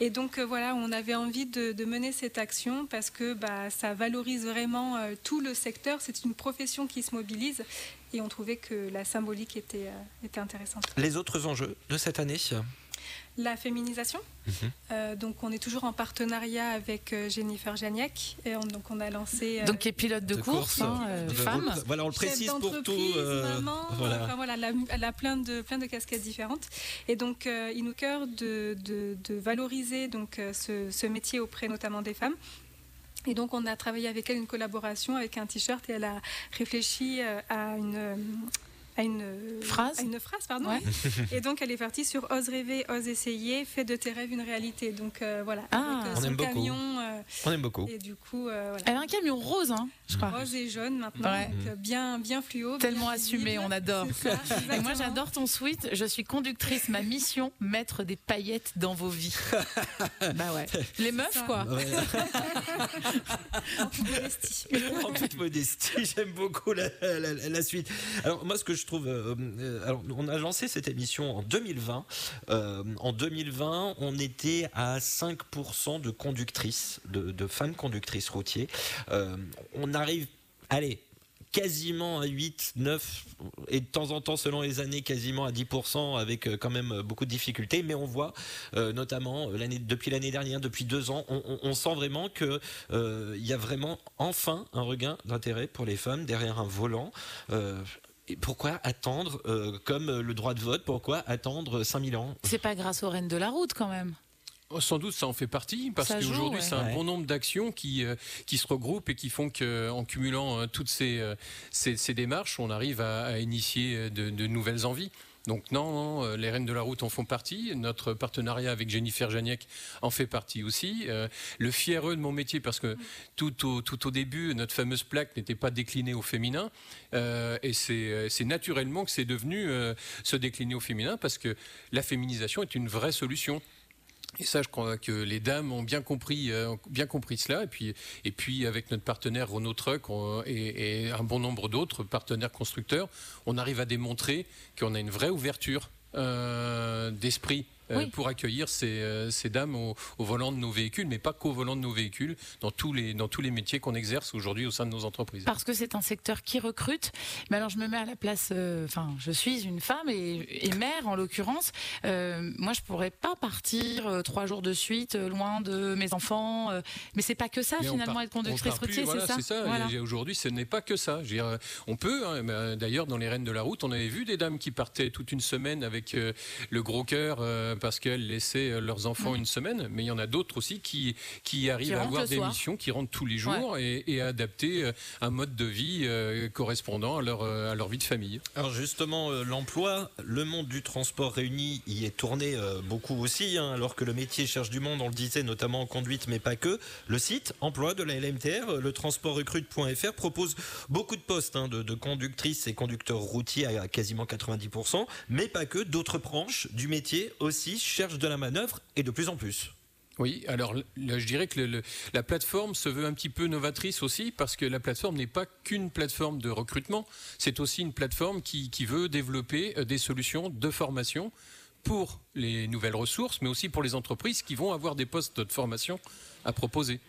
Et donc voilà, on avait envie de, mener cette action parce que bah, ça valorise vraiment tout le secteur. C'est une profession qui se mobilise. Et on trouvait que la symbolique était, euh, était intéressante. Les autres enjeux de cette année La féminisation. Euh, donc, on est toujours en partenariat avec euh, Jennifer Janiak. Et on- donc, on a lancé. euh, Donc, qui est pilote de, De course, course, hein, euh, femme. Voilà, on le précise pour tout. d'entreprise, euh, maman, voilà. enfin, voilà, elle, a, elle a plein de, plein de casquettes différentes. Et donc, euh, il nous cœur de, de, de valoriser donc, euh, ce, ce métier auprès notamment des femmes. Et donc, on a travaillé avec elle une collaboration avec un t-shirt et elle a réfléchi euh, à une. Euh, à une Phrase à une phrase pardon Ouais. et donc elle est partie sur ose rêver ose essayer fais de tes rêves une réalité donc euh, voilà Ah. avec euh, On son aime beaucoup. camion euh, On aime beaucoup. et du coup euh, voilà. Elle a un camion rose, hein, je crois. rose et jaune maintenant Ouais. donc, bien bien fluo Tellement bien assumé, on adore. C'est ça, Et moi, j'adore ton suite. Je suis conductrice. Ma mission, mettre des paillettes dans vos vies. bah ouais. Les meufs, ça. quoi. Ouais. En toute modestie. en toute modestie, j'aime beaucoup la, la- la- la suite. Alors moi, ce que je je trouve. euh, euh, alors, on a lancé cette émission en 2020. Euh, en 2020, on était à 5% de conductrices, de, femmes conductrices routiers. On arrive, allez, quasiment à 8, 9 et de temps en temps selon les années quasiment à 10% avec quand même beaucoup de difficultés mais on voit notamment depuis l'année dernière depuis deux ans on, sent vraiment que il y a vraiment enfin un regain d'intérêt pour les femmes derrière un volant et pourquoi attendre euh, comme euh, le droit de vote pourquoi attendre 5000 ans? C'est pas grâce aux reines de la route quand même. Oh, Sans doute, ça en fait partie, parce qu'aujourd'hui, ouais. c'est un Ouais. bon nombre d'actions qui, euh, qui se regroupent et qui font qu'en cumulant euh, toutes ces, ces, ces démarches, on arrive à, à initier de, de nouvelles envies. Donc non, euh, les Reines de la Route en font partie. Notre partenariat avec Jennifer Janiak en fait partie aussi. Euh, le fiereux de mon métier, parce que tout au, début, notre fameuse plaque n'était pas déclinée au féminin. Euh, et c'est naturellement que c'est devenu se décliner au féminin, parce que la féminisation est une vraie solution. Et ça, je crois que les dames ont bien compris, euh, bien compris cela. Et puis, avec notre partenaire Renault Truck et, un bon nombre d'autres partenaires constructeurs, on arrive à démontrer qu'on a une vraie ouverture euh, d'esprit Oui. pour accueillir ces, euh, ces dames au, au volant de nos véhicules, mais pas qu'au volant de nos véhicules, dans tous les, dans tous les métiers qu'on exerce aujourd'hui au sein de nos entreprises. Parce que c'est un secteur qui recrute. Mais alors je me mets à la place, euh, enfin je suis une femme et, et mère en l'occurrence. Euh, moi je pourrais pas partir euh, trois jours de suite euh, loin de mes enfants. euh, mais c'est pas que ça Mais finalement part- être on conductrice routier, voilà, c'est ça. Voilà. Et Aujourd'hui, ce n'est pas que ça. Je veux dire, euh, on peut. hein, euh, D'ailleurs, dans les Reines de la Route, on avait vu des dames qui partaient toute une semaine avec euh, le gros cœur euh, parce qu'elles laissaient euh, leurs enfants une semaine. Mais il y en a d'autres aussi qui, qui arrivent à avoir des soir. missions, qui rentrent tous les jours et, et à adapter euh, un mode de vie euh, correspondant à leur, à leur vie de famille. Alors justement, l'emploi, le monde du transport réuni y est tourné beaucoup aussi, hein, alors que le métier cherche du monde, on le disait notamment en conduite, mais pas que. Le site emploi de la LMTR, le transportrecrute.fr, propose beaucoup de postes hein, de, de conductrices et conducteurs routiers à, à quasiment 90%, mais pas que. D'autres branches du métier aussi cherchent de la manœuvre et de plus en plus. Oui, alors je dirais que la plateforme se veut un petit peu novatrice aussi parce que la plateforme n'est pas qu'une plateforme de recrutement, c'est aussi une plateforme qui, qui veut développer euh, des solutions de formation pour les nouvelles ressources, mais aussi pour les entreprises qui vont avoir des postes de formation à proposer.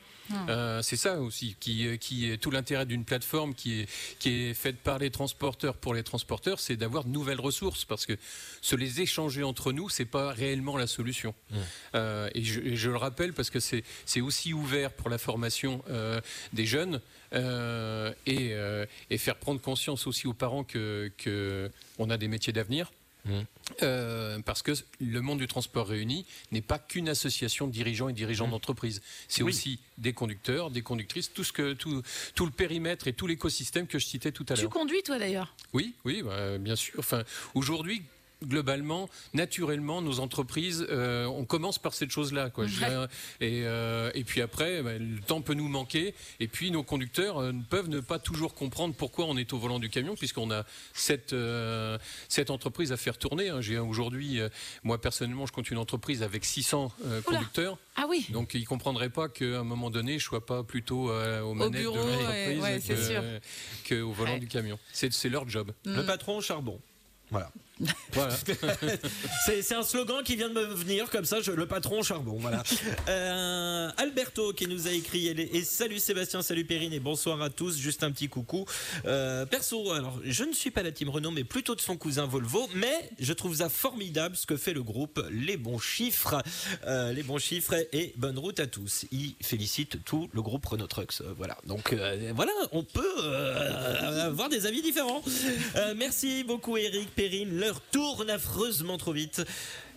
Euh, c'est ça aussi qui, euh, qui est tout l'intérêt d'une plateforme qui est, qui est faite par les transporteurs pour les transporteurs, c'est d'avoir de nouvelles ressources parce que se les échanger entre nous, c'est pas réellement la solution. Euh, et, je, et je le rappelle parce que c'est c'est aussi ouvert pour la formation euh, des jeunes euh, et, euh, et faire prendre conscience aussi aux parents que, que on a des métiers d'avenir. Euh, parce que le monde du transport réuni n'est pas qu'une association de dirigeants et dirigeants d'entreprise. C'est Oui. aussi des conducteurs, des conductrices, tout, ce que, tout, tout le périmètre et tout l'écosystème que je citais tout à Tu l'heure. conduis toi d'ailleurs? Oui, oui, bah, bien sûr. Enfin, aujourd'hui, globalement, naturellement, nos entreprises, euh, on commence par cette chose-là, quoi. Je Ouais. dirais. Et, euh, et puis après, bah, le temps peut nous manquer. Et puis nos conducteurs euh, peuvent ne pas toujours comprendre pourquoi on est au volant du camion, puisqu'on a cette euh, cette entreprise à faire tourner. hein. J'ai aujourd'hui, euh, moi personnellement, je compte une entreprise avec 600 euh, Oula. conducteurs. Ah oui. Donc ils ne comprendraient pas qu'à un moment donné, je sois pas plutôt euh, aux manettes bureau, de ouais, l'entreprise ouais, qu'au volant Ouais. du camion. C'est c'est leur job. Le patron au charbon. Voilà. C'est un slogan qui vient de me venir comme ça, le patron charbon. Voilà. Euh, Alberto qui nous a écrit et salut Sébastien, salut Perrine et bonsoir à tous. Juste un petit coucou. Euh, perso, alors je ne suis pas la team Renault, mais plutôt de son cousin Volvo, mais je trouve ça formidable ce que fait le groupe Les Bons Chiffres, Euh, les bons chiffres et bonne route à tous. Il félicite tout le groupe Renault Trucks. Voilà. Donc voilà, on peut avoir des avis différents. Merci beaucoup Eric, Perrine. L'heure tourne affreusement trop vite.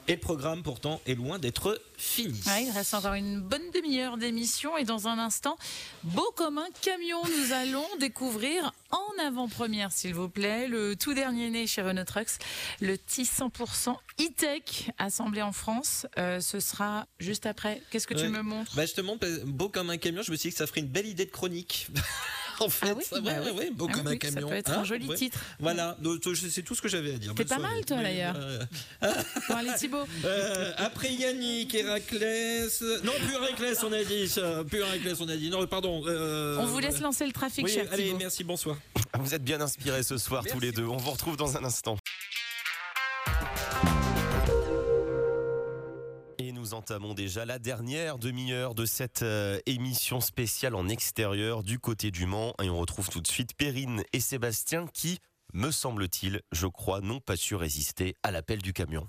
Et le programme pourtant est loin d'être fini. Ouais, il reste encore une bonne demi-heure d'émission et dans un instant, beau comme un camion, nous allons découvrir en avant-première, s'il vous plaît, le tout dernier né chez Renault Trucks, le T 100% e-tech assemblé en France. Euh, ce sera juste après. Qu'est-ce que tu me montres? Bah, je te montre, beau comme un camion, je me suis dit que ça ferait une belle idée de chronique. en fait, Ah oui, ça, bah ouais, oui. ouais, beau Ah comme oui, un ça camion. peut être Hein, un joli ouais. titre. Voilà, c'est tout ce que j'avais à dire. T'es pas soirée. mal, toi, d'ailleurs. euh, Bon, allez, Thibaut. Euh, après Yannick, Héraclès. Non, plus Héraclès, on a dit. ça, Plus Héraclès, on a dit. Non, pardon. euh, On vous laisse lancer le trafic, oui, cher allez, Thibaut. merci, bonsoir. Vous êtes bien inspirés ce soir tous les deux. On vous retrouve dans un instant. Nous entamons déjà la dernière demi-heure de cette euh, émission spéciale en extérieur du côté du Mans. Et on retrouve tout de suite Perrine et Sébastien qui, me semble-t-il, je crois, n'ont pas su résister à l'appel du camion.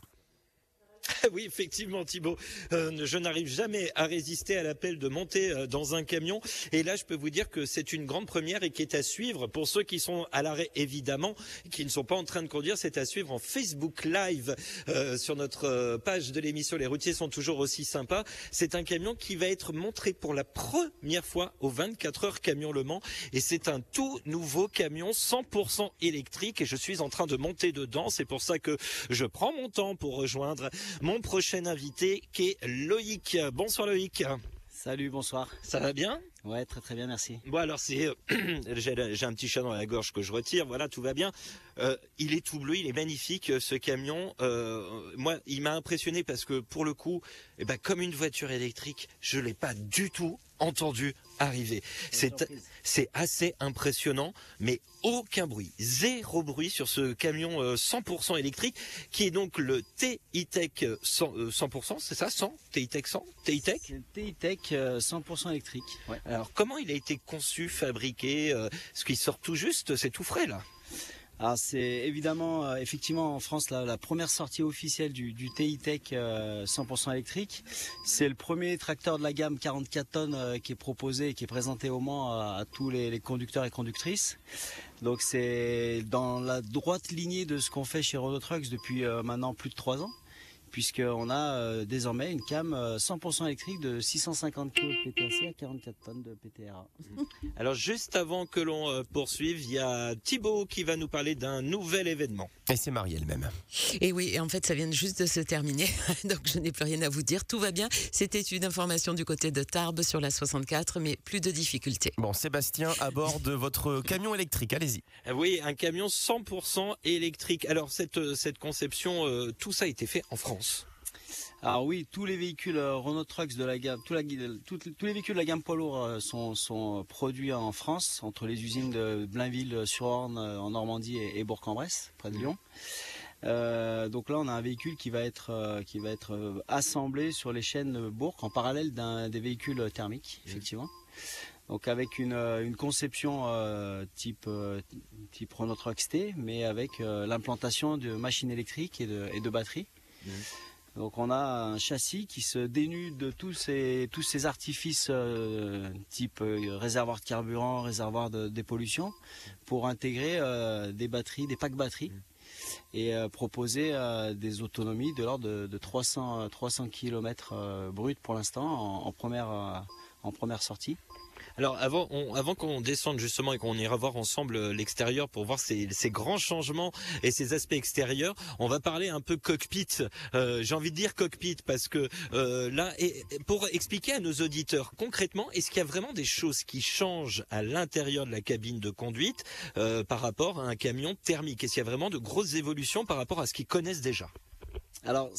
Oui, effectivement, Thibault. Euh, je n'arrive jamais à résister à l'appel de monter euh, dans un camion. Et là, je peux vous dire que c'est une grande première et qui est à suivre pour ceux qui sont à l'arrêt, évidemment, qui ne sont pas en train de conduire. C'est à suivre en Facebook Live euh, sur notre euh, page de l'émission. Les routiers sont toujours aussi sympas. C'est un camion qui va être montré pour la première fois au 24 heures camion Le Mans. Et c'est un tout nouveau camion 100% électrique. Et je suis en train de monter dedans. C'est pour ça que je prends mon temps pour rejoindre mon prochain invité qui est Loïc. Bonsoir Loïc. Salut, bonsoir. Ça va bien? Ouais, très très bien, merci. Bon alors c'est, euh, j'ai j'ai un petit chat dans la gorge que je retire, voilà tout va bien. Euh, il est tout bleu, il est magnifique euh, ce camion. Euh, moi, il m'a impressionné parce que pour le coup, eh ben comme une voiture électrique, je l'ai pas du tout entendu arriver. C'est assez impressionnant, mais aucun bruit, zéro bruit sur ce camion euh, 100% électrique qui est donc le TI-Tech 100%, euh, 100%, c'est ça? 100 TI-Tech 100 TI-Tech TI-Tech 100% électrique. Ouais. Alors comment il a été conçu, fabriqué Ce qui sort tout juste, c'est tout frais là. C'est évidemment, euh, effectivement en France la, première sortie officielle du, du TI-Tech euh, 100% électrique. C'est le premier tracteur de la gamme 44 tonnes euh, qui est proposé et qui est présenté au Mans à, tous les, les, conducteurs et conductrices. Donc c'est dans la droite lignée de ce qu'on fait chez Renault Trucks depuis euh, maintenant plus de trois ans puisqu'on a euh, désormais une cam 100% électrique de 650 kg de PTAC à 44 tonnes de PTRA. Alors juste avant que l'on euh, poursuive, il y a Thibaut qui va nous parler d'un nouvel événement. Et c'est Marie elle-même. Et oui, et en fait ça vient juste de se terminer, donc je n'ai plus rien à vous dire, tout va bien. C'était une information du côté de Tarbes sur la 64, mais plus de difficultés. Bon, Sébastien, à bord de votre camion électrique, allez-y. Oui, un camion 100% électrique. Alors cette, cette conception, euh, tout ça a été fait en France. Alors oui, tous les véhicules euh, Renault Trucks de la gamme, la, tout, tous les véhicules de la gamme poids lourd euh, sont, sont, produits en France, entre les usines de Blainville-sur-Orne en Normandie et, Bourg-en-Bresse, près de Lyon. Euh, donc là, on a un véhicule qui va être euh, qui va être euh, assemblé sur les chaînes Bourg en parallèle d'un des véhicules thermiques, effectivement. Donc avec une, une conception euh, type euh, type Renault Trucks T, mais avec euh, l'implantation de machines électriques et de, et de batteries. Mmh. Donc on a un châssis qui se dénude de tous ces tous ces artifices euh, type euh, réservoir de carburant, réservoir de dépollution, pour intégrer euh, des batteries, des packs batteries et euh, proposer des autonomies de l'ordre de, de, 300 300 km brut pour l'instant en, en, première en première sortie. Alors avant, avant qu'on descende justement et qu'on ira voir ensemble l'extérieur pour voir ces, ces, grands changements et ces aspects extérieurs, on va parler un peu cockpit. Euh, J'ai envie de dire cockpit parce que euh, là, et, pour expliquer à nos auditeurs concrètement, est-ce qu'il y a vraiment des choses qui changent à l'intérieur de la cabine de conduite euh, par rapport à un camion thermique? Est-ce qu'il y a vraiment de grosses évolutions par rapport à ce qu'ils connaissent déjà? Alors,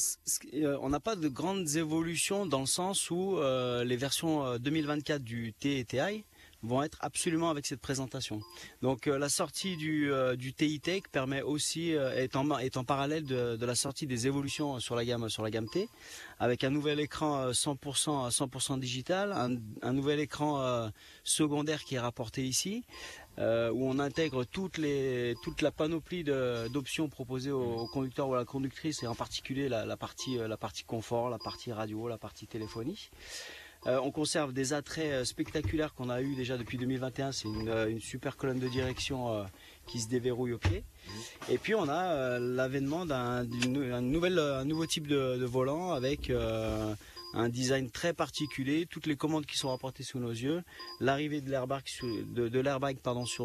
euh, on n'a pas de grandes évolutions dans le sens où euh, les versions 2024 du T et TI vont être absolument avec cette présentation. Donc euh, la sortie du, euh, TI Tech permet aussi euh, est, en, parallèle de, la sortie des évolutions sur la gamme T, avec un nouvel écran 100% 100% digital, un nouvel écran secondaire qui est rapporté ici, euh, où on intègre toutes les, toute la panoplie d'options proposées au, au, conducteur ou à la conductrice, et en particulier la, la, partie, la partie confort, la partie radio, la partie téléphonie. Euh, on conserve des attraits spectaculaires qu'on a eu déjà depuis 2021. C'est une, une, super colonne de direction euh, qui se déverrouille au pied. Et puis on a euh, l'avènement d'un un nouveau type de, de volant avec un design très particulier, toutes les commandes qui sont rapportées sous nos yeux, l'arrivée de l'airbag de,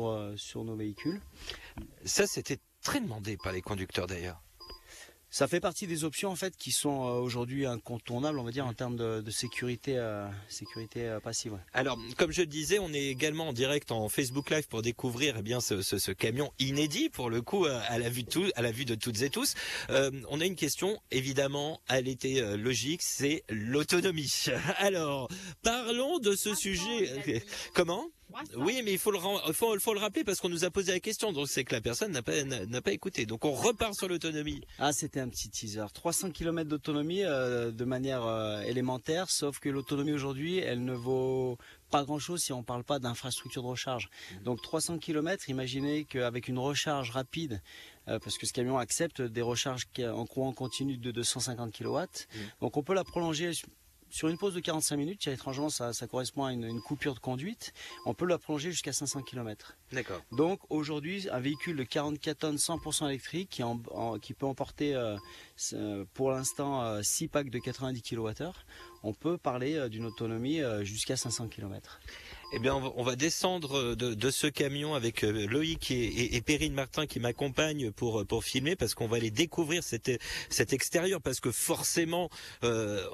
euh, sur nos véhicules. Ça c'était très demandé par les conducteurs d'ailleurs. Ça fait partie des options en fait qui sont euh, aujourd'hui incontournables, on va dire, en termes de, de sécurité, euh, sécurité euh, passive. Ouais. Alors, comme je le disais, on est également en direct en Facebook Live pour découvrir eh bien ce, ce, ce, camion inédit pour le coup à la vue de tout, à la vue de toutes et tous. Euh, on a une question, évidemment, elle était logique, c'est l'autonomie. Alors, parlons de ce sujet. Comment? Oui, mais il faut le, faut, faut rappeler parce qu'on nous a posé la question. Donc c'est que la personne n'a pas, n'a n'a pas écouté. Donc on repart sur l'autonomie. Ah, c'était un petit teaser. 300 km d'autonomie euh, de manière euh, élémentaire, sauf que l'autonomie aujourd'hui, elle ne vaut pas grand-chose si on ne parle pas d'infrastructure de recharge. Donc 300 km, imaginez qu'avec une recharge rapide, euh, parce que ce camion accepte des recharges en courant continu de 250 kW, donc on peut la prolonger sur une pause de 45 minutes, tiens, étrangement ça, ça correspond à une, une coupure de conduite, on peut la prolonger jusqu'à 500 km. D'accord. Donc aujourd'hui, un véhicule de 44 tonnes 100% électrique qui, en- en- qui peut emporter euh, euh, pour l'instant 6 packs de 90 kWh, on peut parler euh, d'une autonomie euh, jusqu'à 500 km. Eh bien, on va, descendre de, de ce camion avec euh, Loïc et, et, et Perrine Martin qui m'accompagnent pour pour filmer parce qu'on va aller découvrir cet cet extérieur parce que forcément euh,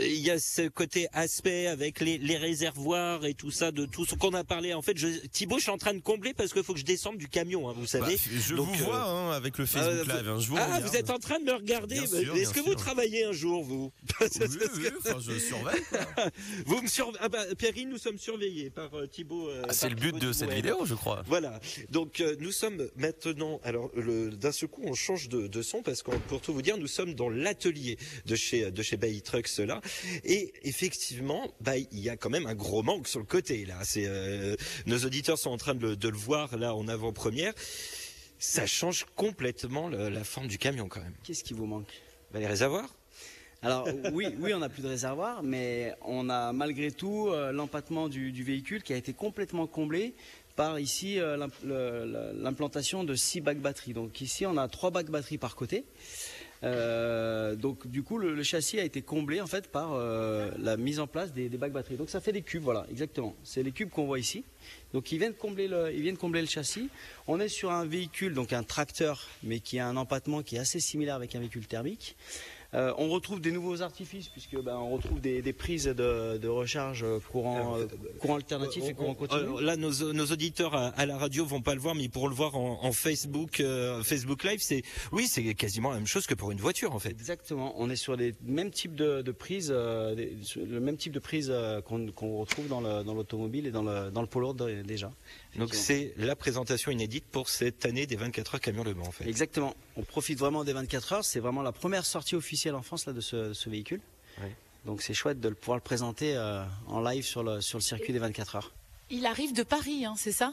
il y a ce côté aspect avec les, les réservoirs et tout ça de tout ce qu'on a parlé. En fait, je, Thibaut, je suis en train de combler parce qu'il faut que je descende du camion, hein, vous savez. Bah, je Donc, vous euh, vois hein, avec le Facebook euh, Live. hein, je vous ah, regarde. vous êtes en train de me regarder. Est-ce que vous travaillez un jour, vous Oui, oui, enfin, je surveille. Vous me surveillez. Ah bah, Perrine, nous sommes surveillés par euh, Thibaut. euh, Ah, c'est le but Thibaut de cette vidéo, je crois. Voilà. Donc euh, nous sommes maintenant. Alors d'un seul coup, on change de, de son parce que pour tout vous dire, nous sommes dans l'atelier de chez de chez Bailly Trucks là. Et effectivement, bah il y a quand même un gros manque sur le côté là. C'est euh, nos auditeurs sont en train de le, de le voir là en avant-première. Ça change complètement le- la forme du camion quand même. Qu'est-ce qui vous manque? Bah, Les réservoirs. Alors oui, oui, on n'a plus de réservoir, mais on a malgré tout euh, l'empattement du, véhicule qui a été complètement comblé par ici euh, l'implantation de six bacs batteries. Donc ici, on a trois bacs batteries par côté. Euh, donc du coup, le, châssis a été comblé en fait par la mise en place des, des bacs batteries. Donc ça fait des cubes, voilà, exactement. C'est les cubes qu'on voit ici. Donc ils viennent combler le, ils viennent combler le châssis. On est sur un véhicule, donc un tracteur, mais qui a un empattement qui est assez similaire avec un véhicule thermique. Euh, on retrouve des nouveaux artifices puisque ben, on retrouve des, des prises de, de recharge courant, euh, courant alternatif et courant continu. Euh, là, nos, nos auditeurs à, à la radio vont pas le voir, mais ils pourront le voir en, en Facebook, euh, Facebook Live. C'est oui, c'est quasiment la même chose que pour une voiture en fait. Exactement. On est sur les mêmes types de, de prises, euh, des- le même type de prise euh, qu'on retrouve dans le- dans l'automobile et dans le dans le de- déjà. Donc c'est la présentation inédite pour cette année des 24 heures camion Le Mans en fait. Exactement. On profite vraiment des 24 heures. C'est vraiment la première sortie officielle en France là, de ce, ce véhicule. Donc c'est chouette de le- pouvoir le présenter euh, en live sur le, sur le circuit des 24 heures. Il arrive de Paris, hein, c'est ça?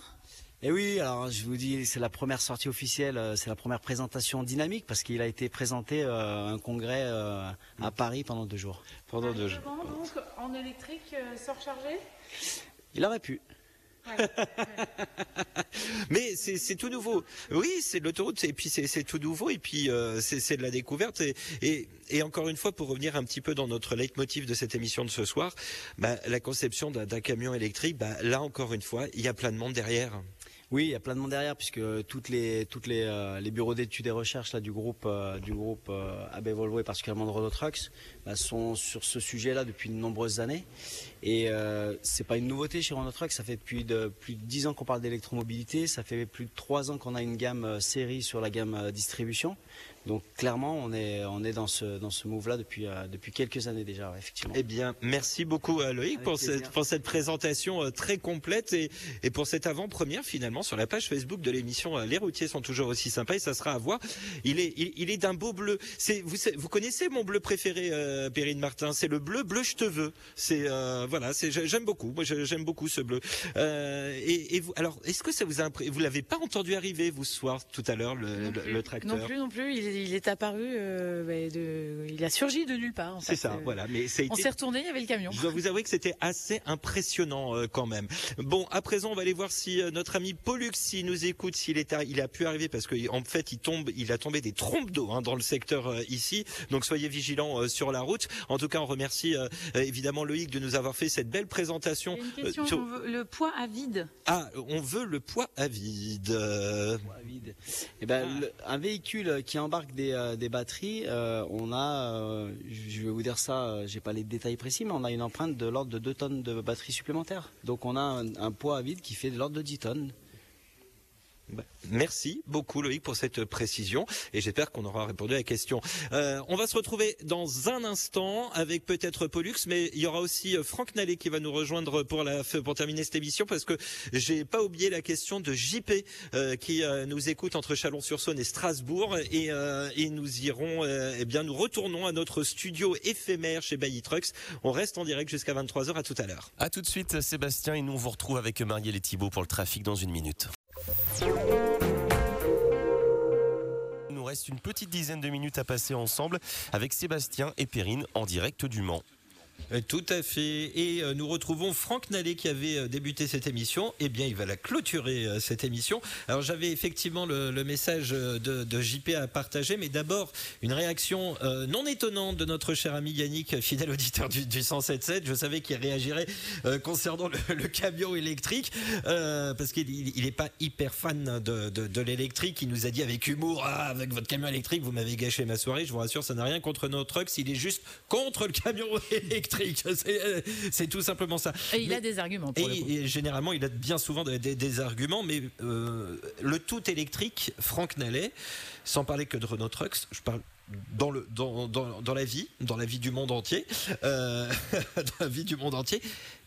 Et oui, alors je vous dis, c'est la première sortie officielle, euh, c'est la première présentation dynamique parce qu'il a été présenté euh, à un congrès euh, à Paris pendant deux jours. Pendant deux jours. donc en électrique sans recharger Il aurait pu. Mais c'est tout nouveau. Oui, c'est l'autoroute et puis c'est tout nouveau et puis euh, c'est de la découverte et, encore une fois pour revenir un petit peu dans notre leitmotiv de cette émission de ce soir, bah, la conception d'un d'un camion électrique, bah, là encore une fois, il y a plein de monde derrière. Oui, il y a plein de monde derrière puisque toutes les euh, bureaux d'études et recherche là du groupe euh, du groupe euh, AB Volvo et particulièrement de Renault Trucks bah, sont sur ce sujet-là depuis de nombreuses années et euh, c'est pas une nouveauté chez Renault Trucks. Ça fait depuis de, plus de 10 ans qu'on parle d'électromobilité. Ça fait plus de 3 ans qu'on a une gamme série sur la gamme distribution. Donc clairement, on est on est dans ce dans ce move-là depuis euh, depuis quelques années déjà, ouais, effectivement. Eh bien, merci beaucoup à Loïc Avec pour plaisir. cette, pour cette présentation euh, très complète et, et pour cette avant-première finalement sur la page Facebook de l'émission euh, Les routiers sont toujours aussi sympas et ça sera à voir. Il est, il, il est d'un beau bleu. C'est, vous, vous connaissez mon bleu préféré, euh, Perrine Martin? C'est le bleu bleu je te veux. C'est euh, voilà, c'est j'ai- j'aime beaucoup. Moi, j'aime beaucoup ce bleu. Euh, et, et vous, alors, est-ce que ça vous a impré- vous l'avez pas entendu arriver vous ce soir tout à l'heure le, le, le tracteur? Non plus, non plus. Il, il est apparu, euh, bah, de, il a surgi de nulle part. en C'est ça, Euh, voilà. Mais ça a On s'est retourné, il y avait le camion. Je dois vous avouer que c'était assez impressionnant euh, quand même. Bon, à présent, on va aller voir si euh, notre ami Pollux, s'il nous écoute, s'il est, il a pu arriver parce qu'en fait, il tombe, il a tombé des trompes d'eau hein, dans le secteur euh, ici. Donc soyez vigilants euh, sur la route. En tout cas, on remercie évidemment Loïc de nous avoir fait cette belle présentation. Une euh, question, sur- on veut le poids à vide. Ah, on veut le poids à vide. Euh, vide. Eh ben, le- un véhicule qui embarque des, euh, des batteries, euh, on a, euh, je vais vous dire ça, j'ai pas les détails précis, mais on a une empreinte de l'ordre de 2 tonnes de batteries supplémentaires. Donc on a un, un poids à vide qui fait de l'ordre de 10 tonnes. Bah, merci beaucoup Loïc pour cette précision et j'espère qu'on aura répondu à la question. Euh, on va se retrouver dans un instant avec peut-être Pollux, mais il y aura aussi euh, Franck Nallet qui va nous rejoindre pour la pour terminer cette émission parce que j'ai pas oublié la question de JP euh, qui euh, nous écoute entre Chalon-sur-Saône et Strasbourg et, euh, et nous irons eh bien nous retournons à notre studio éphémère chez Bailly Trucks. On reste en direct jusqu'à 23h à tout à l'heure. À tout de suite Sébastien et nous on vous retrouve avec Marielle et Thibault pour le trafic dans une minute. Il nous reste une petite dizaine de minutes à passer ensemble avec Sébastien et Perrine en direct du Mans. Euh, Tout à fait. Et euh, nous retrouvons Franck Nallet qui avait euh, débuté cette émission. Eh bien, il va la clôturer, cette émission. Alors, j'avais effectivement le, message de, JP à partager, mais d'abord, une réaction non étonnante de notre cher ami Yannick, fidèle auditeur du, du 107.7. Je savais qu'il réagirait concernant le, camion électrique, parce qu'il n'est pas hyper fan de l'électrique. Il nous a dit avec humour, ah, avec votre camion électrique, vous m'avez gâché ma soirée. Je vous rassure, ça n'a rien contre nos trucks. Il est juste contre le camion électrique. C'est euh, c'est tout simplement ça. Et il Mais- a des arguments pour le coup. et, et généralement, il a bien souvent des, des- des arguments, mais euh, le tout électrique, Franck Nallet, sans parler que de Renault Trucks, je parle dans, le, dans, dans, dans la vie, dans la vie du monde entier, euh, dans la vie du monde entier,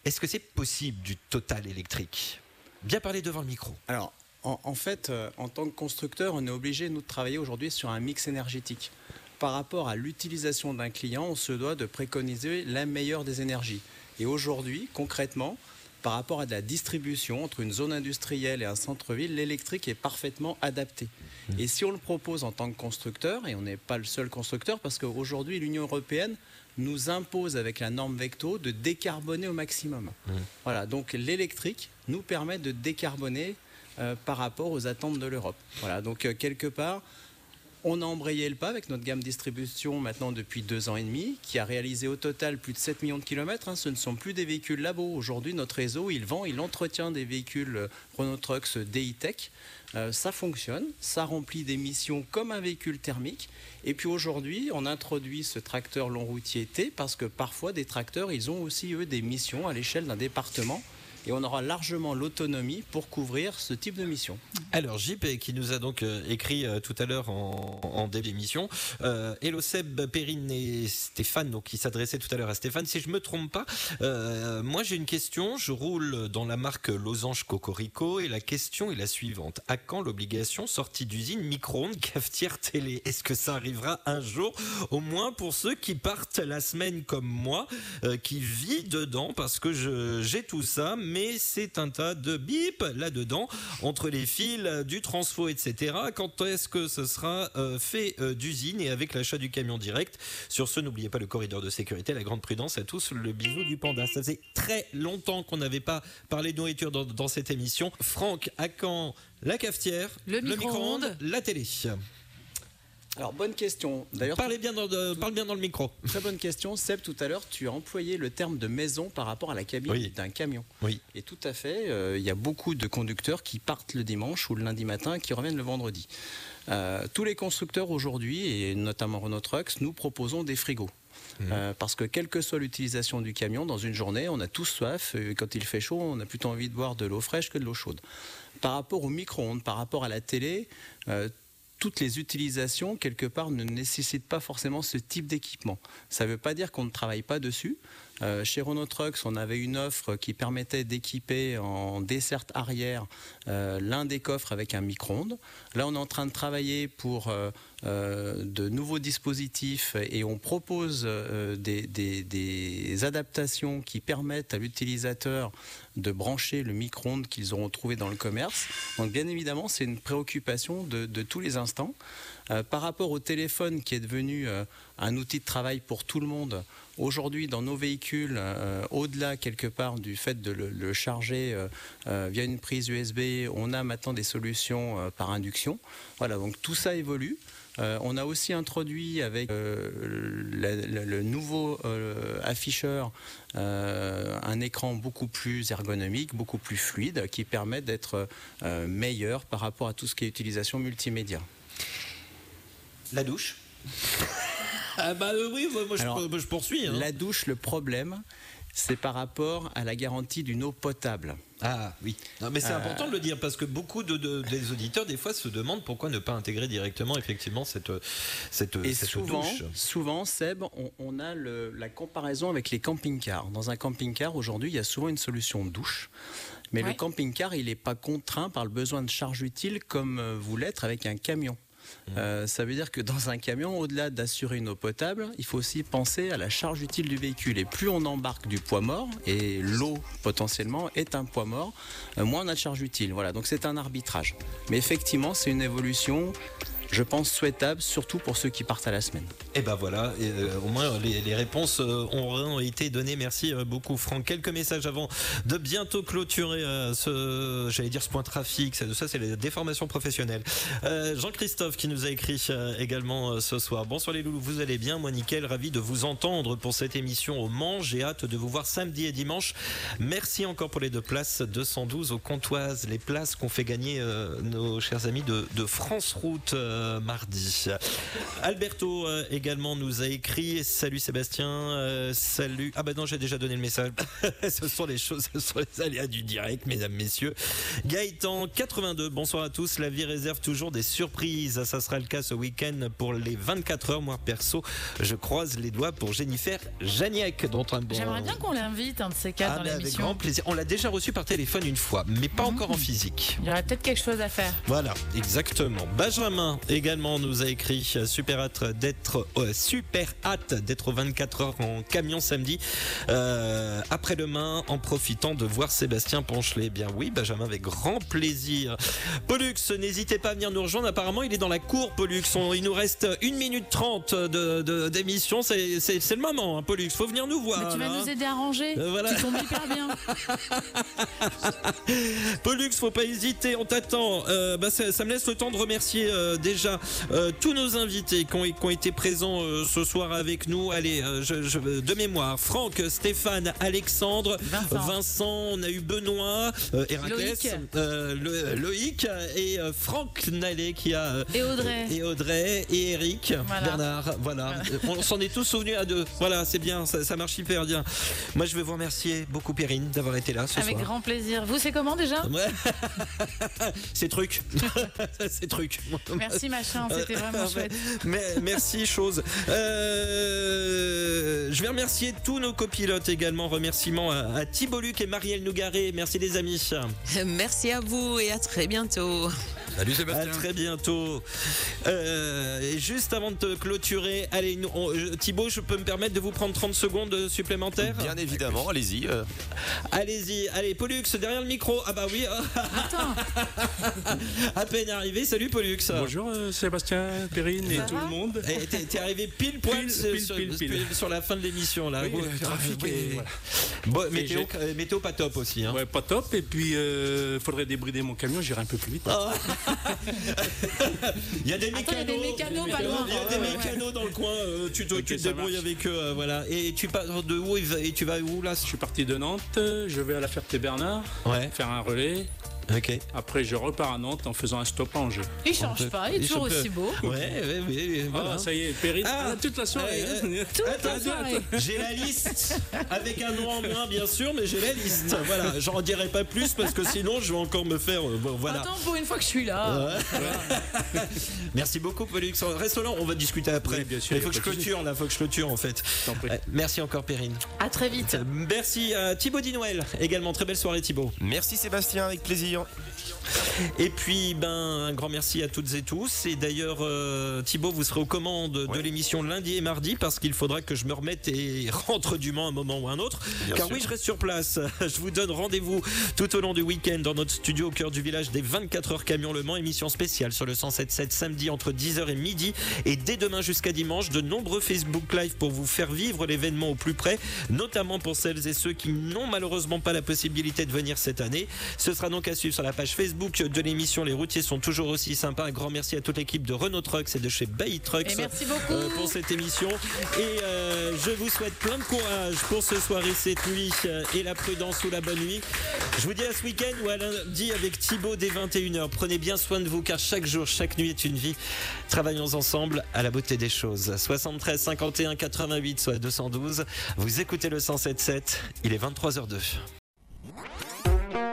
est-ce que c'est possible du total électrique? Bien parler devant le micro. Alors, en, en fait, euh, en tant que constructeur, on est obligé, nous, de travailler aujourd'hui sur un mix énergétique. Par rapport à l'utilisation d'un client, on se doit de préconiser la meilleure des énergies. Et aujourd'hui, concrètement, par rapport à de la distribution entre une zone industrielle et un centre-ville, l'électrique est parfaitement adapté. Et si on le propose en tant que constructeur, et on n'est pas le seul constructeur, parce qu'aujourd'hui, l'Union européenne nous impose avec la norme Vecto de décarboner au maximum. Voilà, donc l'électrique nous permet de décarboner euh, par rapport aux attentes de l'Europe. Voilà, donc euh, quelque part, on a embrayé le pas avec notre gamme distribution maintenant depuis deux ans et demi, qui a réalisé au total plus de 7 millions de kilomètres. hein. Ce ne sont plus des véhicules labo. Aujourd'hui, notre réseau, il vend, il entretient des véhicules euh, Renault Trucks DI Tech. Euh, ça fonctionne, ça remplit des missions comme un véhicule thermique. Et puis aujourd'hui, on introduit ce tracteur long routier T parce que parfois des tracteurs, ils ont aussi eux des missions à l'échelle d'un département. Et on aura largement l'autonomie pour couvrir ce type de mission. Alors JP qui nous a donc euh, écrit euh, tout à l'heure en, début d'émission, euh, Hello Seb, Perrine et Stéphane, donc qui s'adressait tout à l'heure à Stéphane. Si je me trompe pas, euh, moi j'ai une question. Je roule dans la marque Losange Cocorico et la question est la suivante à quand l'obligation sortie d'usine micro-ondes cafetière télé? Est-ce que ça arrivera un jour, au moins pour ceux qui partent la semaine comme moi, qui vit dedans parce que j'ai tout ça, mais c'est un tas de bip là-dedans entre les fils du transfo, etc. Quand est-ce que ce sera euh, fait euh, d'usine et avec l'achat du camion direct? Sur ce, n'oubliez pas le corridor de sécurité, la grande prudence à tous, le bisou du panda. Ça faisait très longtemps qu'on n'avait pas parlé de nourriture dans, dans cette émission. Franck, à quand la cafetière, Le micro-ondes. la télé Alors, bonne question. D'ailleurs, Parlez bien dans, de- parle bien dans le micro. Très bonne question. Seb, tout à l'heure, tu as employé le terme de maison par rapport à la cabine Oui. d'un camion. Oui. Et tout à fait, euh, il y a beaucoup de conducteurs qui partent le dimanche ou le lundi matin et qui reviennent le vendredi. Euh, tous les constructeurs aujourd'hui, et notamment Renault Trucks, nous proposons des frigos. Euh, parce que quelle que soit l'utilisation du camion, dans une journée, on a tous soif. Et quand il fait chaud, on a plutôt envie de boire de l'eau fraîche que de l'eau chaude. Par rapport au micro-ondes, par rapport à la télé, euh, toutes les utilisations, quelque part, ne nécessitent pas forcément ce type d'équipement. Ça ne veut pas dire qu'on ne travaille pas dessus. Euh, chez Renault Trucks, on avait une offre qui permettait d'équiper en desserte arrière euh, l'un des coffres avec un micro-ondes. Là, on est en train de travailler pour euh, de nouveaux dispositifs et on propose euh, des, adaptations qui permettent à l'utilisateur de brancher le micro-ondes qu'ils auront trouvé dans le commerce. Donc, bien évidemment, c'est une préoccupation de, tous les instants. Euh, par rapport au téléphone qui est devenu euh, un outil de travail pour tout le monde, aujourd'hui dans nos véhicules, euh, au-delà quelque part du fait de le, le charger euh, euh, via une prise USB, on a maintenant des solutions euh, par induction. Voilà, donc tout ça évolue. Euh, on a aussi introduit avec euh, la- la- le nouveau euh, afficheur euh, un écran beaucoup plus ergonomique, beaucoup plus fluide, qui permet d'être euh, meilleur par rapport à tout ce qui est utilisation multimédia. La douche? Ah bah oui, moi je, Alors, je poursuis. hein. La douche, le problème, c'est par rapport à la garantie d'une eau potable. Ah oui. Non, mais c'est Euh, important de le dire parce que beaucoup de, de- des auditeurs des fois se demandent pourquoi ne pas intégrer directement effectivement cette cette, Et cette souvent, douche. souvent, Seb, on, on a le- la comparaison avec les camping-cars. Dans un camping-car, aujourd'hui, il y a souvent une solution douche. Mais Ouais. le camping-car, il n'est pas contraint par le besoin de charge utile comme euh, vous l'êtes avec un camion. Euh, ça veut dire que dans un camion, au-delà d'assurer une eau potable, il faut aussi penser à la charge utile du véhicule. Et plus on embarque du poids mort, et l'eau potentiellement est un poids mort, euh, moins on a de charge utile. Voilà, donc c'est un arbitrage. Mais effectivement, c'est une évolution, je pense, souhaitable, surtout pour ceux qui partent à la semaine. Et ben voilà, euh, au moins les, réponses euh, ont été données. Merci euh, beaucoup Franck. Quelques messages avant de bientôt clôturer ce, point trafic. Ça, c'est les déformations professionnelles. Euh, Jean-Christophe qui nous a écrit également ce soir. Bonsoir les loulous, vous allez bien? Moi nickel, ravi de vous entendre pour cette émission au Mans. J'ai hâte de vous voir samedi et dimanche. Merci encore pour les deux places 212 au Comtoise, les places qu'ont fait gagner nos chers amis de France Route euh, mardi. Alberto euh, également nous a écrit Salut Sébastien, euh, salut. Ah bah non, j'ai déjà donné le message. ce sont les choses, ce sont les aléas du direct, mesdames, messieurs. Gaëtan 82, bonsoir à tous. La vie réserve toujours des surprises. Ça sera le cas ce week-end pour les 24 heures. Moi perso, je croise les doigts pour Jennifer dont un bon. J'aimerais bien qu'on l'invite, un de ces quatre, Ah, dans mais avec l'émission. grand plaisir. On l'a déjà reçu par téléphone une fois, mais pas encore en physique. Il y aurait peut-être quelque chose à faire. Voilà, exactement. Benjamin également nous a écrit euh, super hâte d'être euh, super hâte d'être aux 24 heures en camion samedi euh, après-demain en profitant de voir Sébastien Ponchelet. Eh Bien oui, Benjamin avec grand plaisir. Pollux, n'hésitez pas à venir nous rejoindre. Apparemment, il est dans la cour, Pollux. On- il nous reste 1 minute 30 de, d'émission. C'est, c'est- c'est le moment, hein, Pollux. Faut venir nous voir. Mais tu vas hein. nous aider à ranger. Euh, voilà. Tu tombes hyper bien. Pollux, faut pas hésiter, on t'attend. Euh, bah, ça, ça me laisse le temps de remercier euh, déjà euh, tous nos invités qui ont, qui ont été présents euh, ce soir avec nous. Allez, euh, je, je- de mémoire, Franck, Stéphane, Alexandre, Vincent. on a eu Benoît, Héraclès, Loïc. et Franck Nallet qui a Et Audrey. et Audrey et Eric Voilà. Bernard voilà on s'en est tous souvenus à deux voilà c'est bien ça, ça marche hyper bien moi je vais vous remercier beaucoup Perrine d'avoir été là ce Avec soir grand plaisir. Vous, c'est comment déjà? C'est truc. c'est truc. Merci, machin, c'était vraiment chouette. Mais, merci, chose. Euh, je vais remercier tous nos copilotes également. Remerciements à, à Thibault Luc et Marielle Nougaret. Merci les amis. Merci à vous et à très bientôt. Salut À très bientôt. Euh, et juste avant de te clôturer, allez, nous, on- je- Thibaut, je peux me permettre de vous prendre 30 secondes supplémentaires? Bien évidemment, allez-y. euh. Allez-y, allez, Pollux, derrière le micro. Ah bah oui. à peine arrivé. Salut Pollux. Bonjour euh, Sébastien, Perrine et tout le monde. Et t'es, t'es arrivé pile poil Pile, sur, pile, sur- pile, pile. sur- sur la fin de l'émission là. Oui, trafic voilà. Bon, euh, météo pas top aussi. Hein. Ouais, pas top. Et puis, il faudrait débrider mon camion, j'irai un peu plus vite. Ah. Il y a des Attends, il y a des mécanos pas loin. Il y a des mécanos dans le coin. euh, tu te, Ok, tu te débrouilles marche. avec eux. euh, voilà. Et tu pars de où et tu vas où là? Je suis parti de Nantes, je vais à la Ferté-Bernard, Ouais. faire un relais. Après, je repars à Nantes en faisant un stop à Angers. Il change pas, il est toujours aussi beau. Ouais, ouais, ouais. Ah, voilà. ça y est, Perrine, Ah, toute la soirée. euh. Toute la Attends, soirée. J'ai la liste avec un nom en moins bien sûr, mais j'ai la liste. Voilà, j'en dirai pas plus parce que sinon je vais encore me faire. euh, bon, voilà. Attends, pour une fois que je suis là. Ouais. Merci beaucoup, Pollux. Reste là, on va discuter après. Oui, bien sûr, Il faut que je clôture, là, faut que je clôture en fait. Ouais, Merci encore, Perrine. À très vite. Merci à Thibaut Di Noël. Également, très belle soirée, Thibaut. Merci Sébastien, avec plaisir. Et puis, ben, un grand merci à toutes et tous. Et d'ailleurs, euh, Thibaut, vous serez aux commandes de l'émission lundi et mardi parce qu'il faudra que je me remette et rentre du Mans à un moment ou un autre. Bien Car sûr. oui, je reste sur place. Je vous donne rendez-vous tout au long du week-end dans notre studio au cœur du village des 24 heures camion Le Mans. Émission spéciale sur le 107.7 samedi entre 10h et midi. Et dès demain jusqu'à dimanche, de nombreux Facebook Live pour vous faire vivre l'événement au plus près, notamment pour celles et ceux qui n'ont malheureusement pas la possibilité de venir cette année. Ce sera donc à suivre suivre sur la page Facebook de l'émission. Les routiers sont toujours aussi sympas. Un grand merci à toute l'équipe de Renault Trucks et de chez Bay Trucks Et merci beaucoup. euh, pour cette émission. Et euh, je vous souhaite plein de courage pour ce soir et cette nuit euh, et la prudence ou la bonne nuit. Je vous dis à ce week-end ou à lundi avec Thibaut dès 21h. Prenez bien soin de vous car chaque jour, chaque nuit est une vie. Travaillons ensemble à la beauté des choses. 73 51 88 soit 212. Vous écoutez le 107.7. Il est 23h02.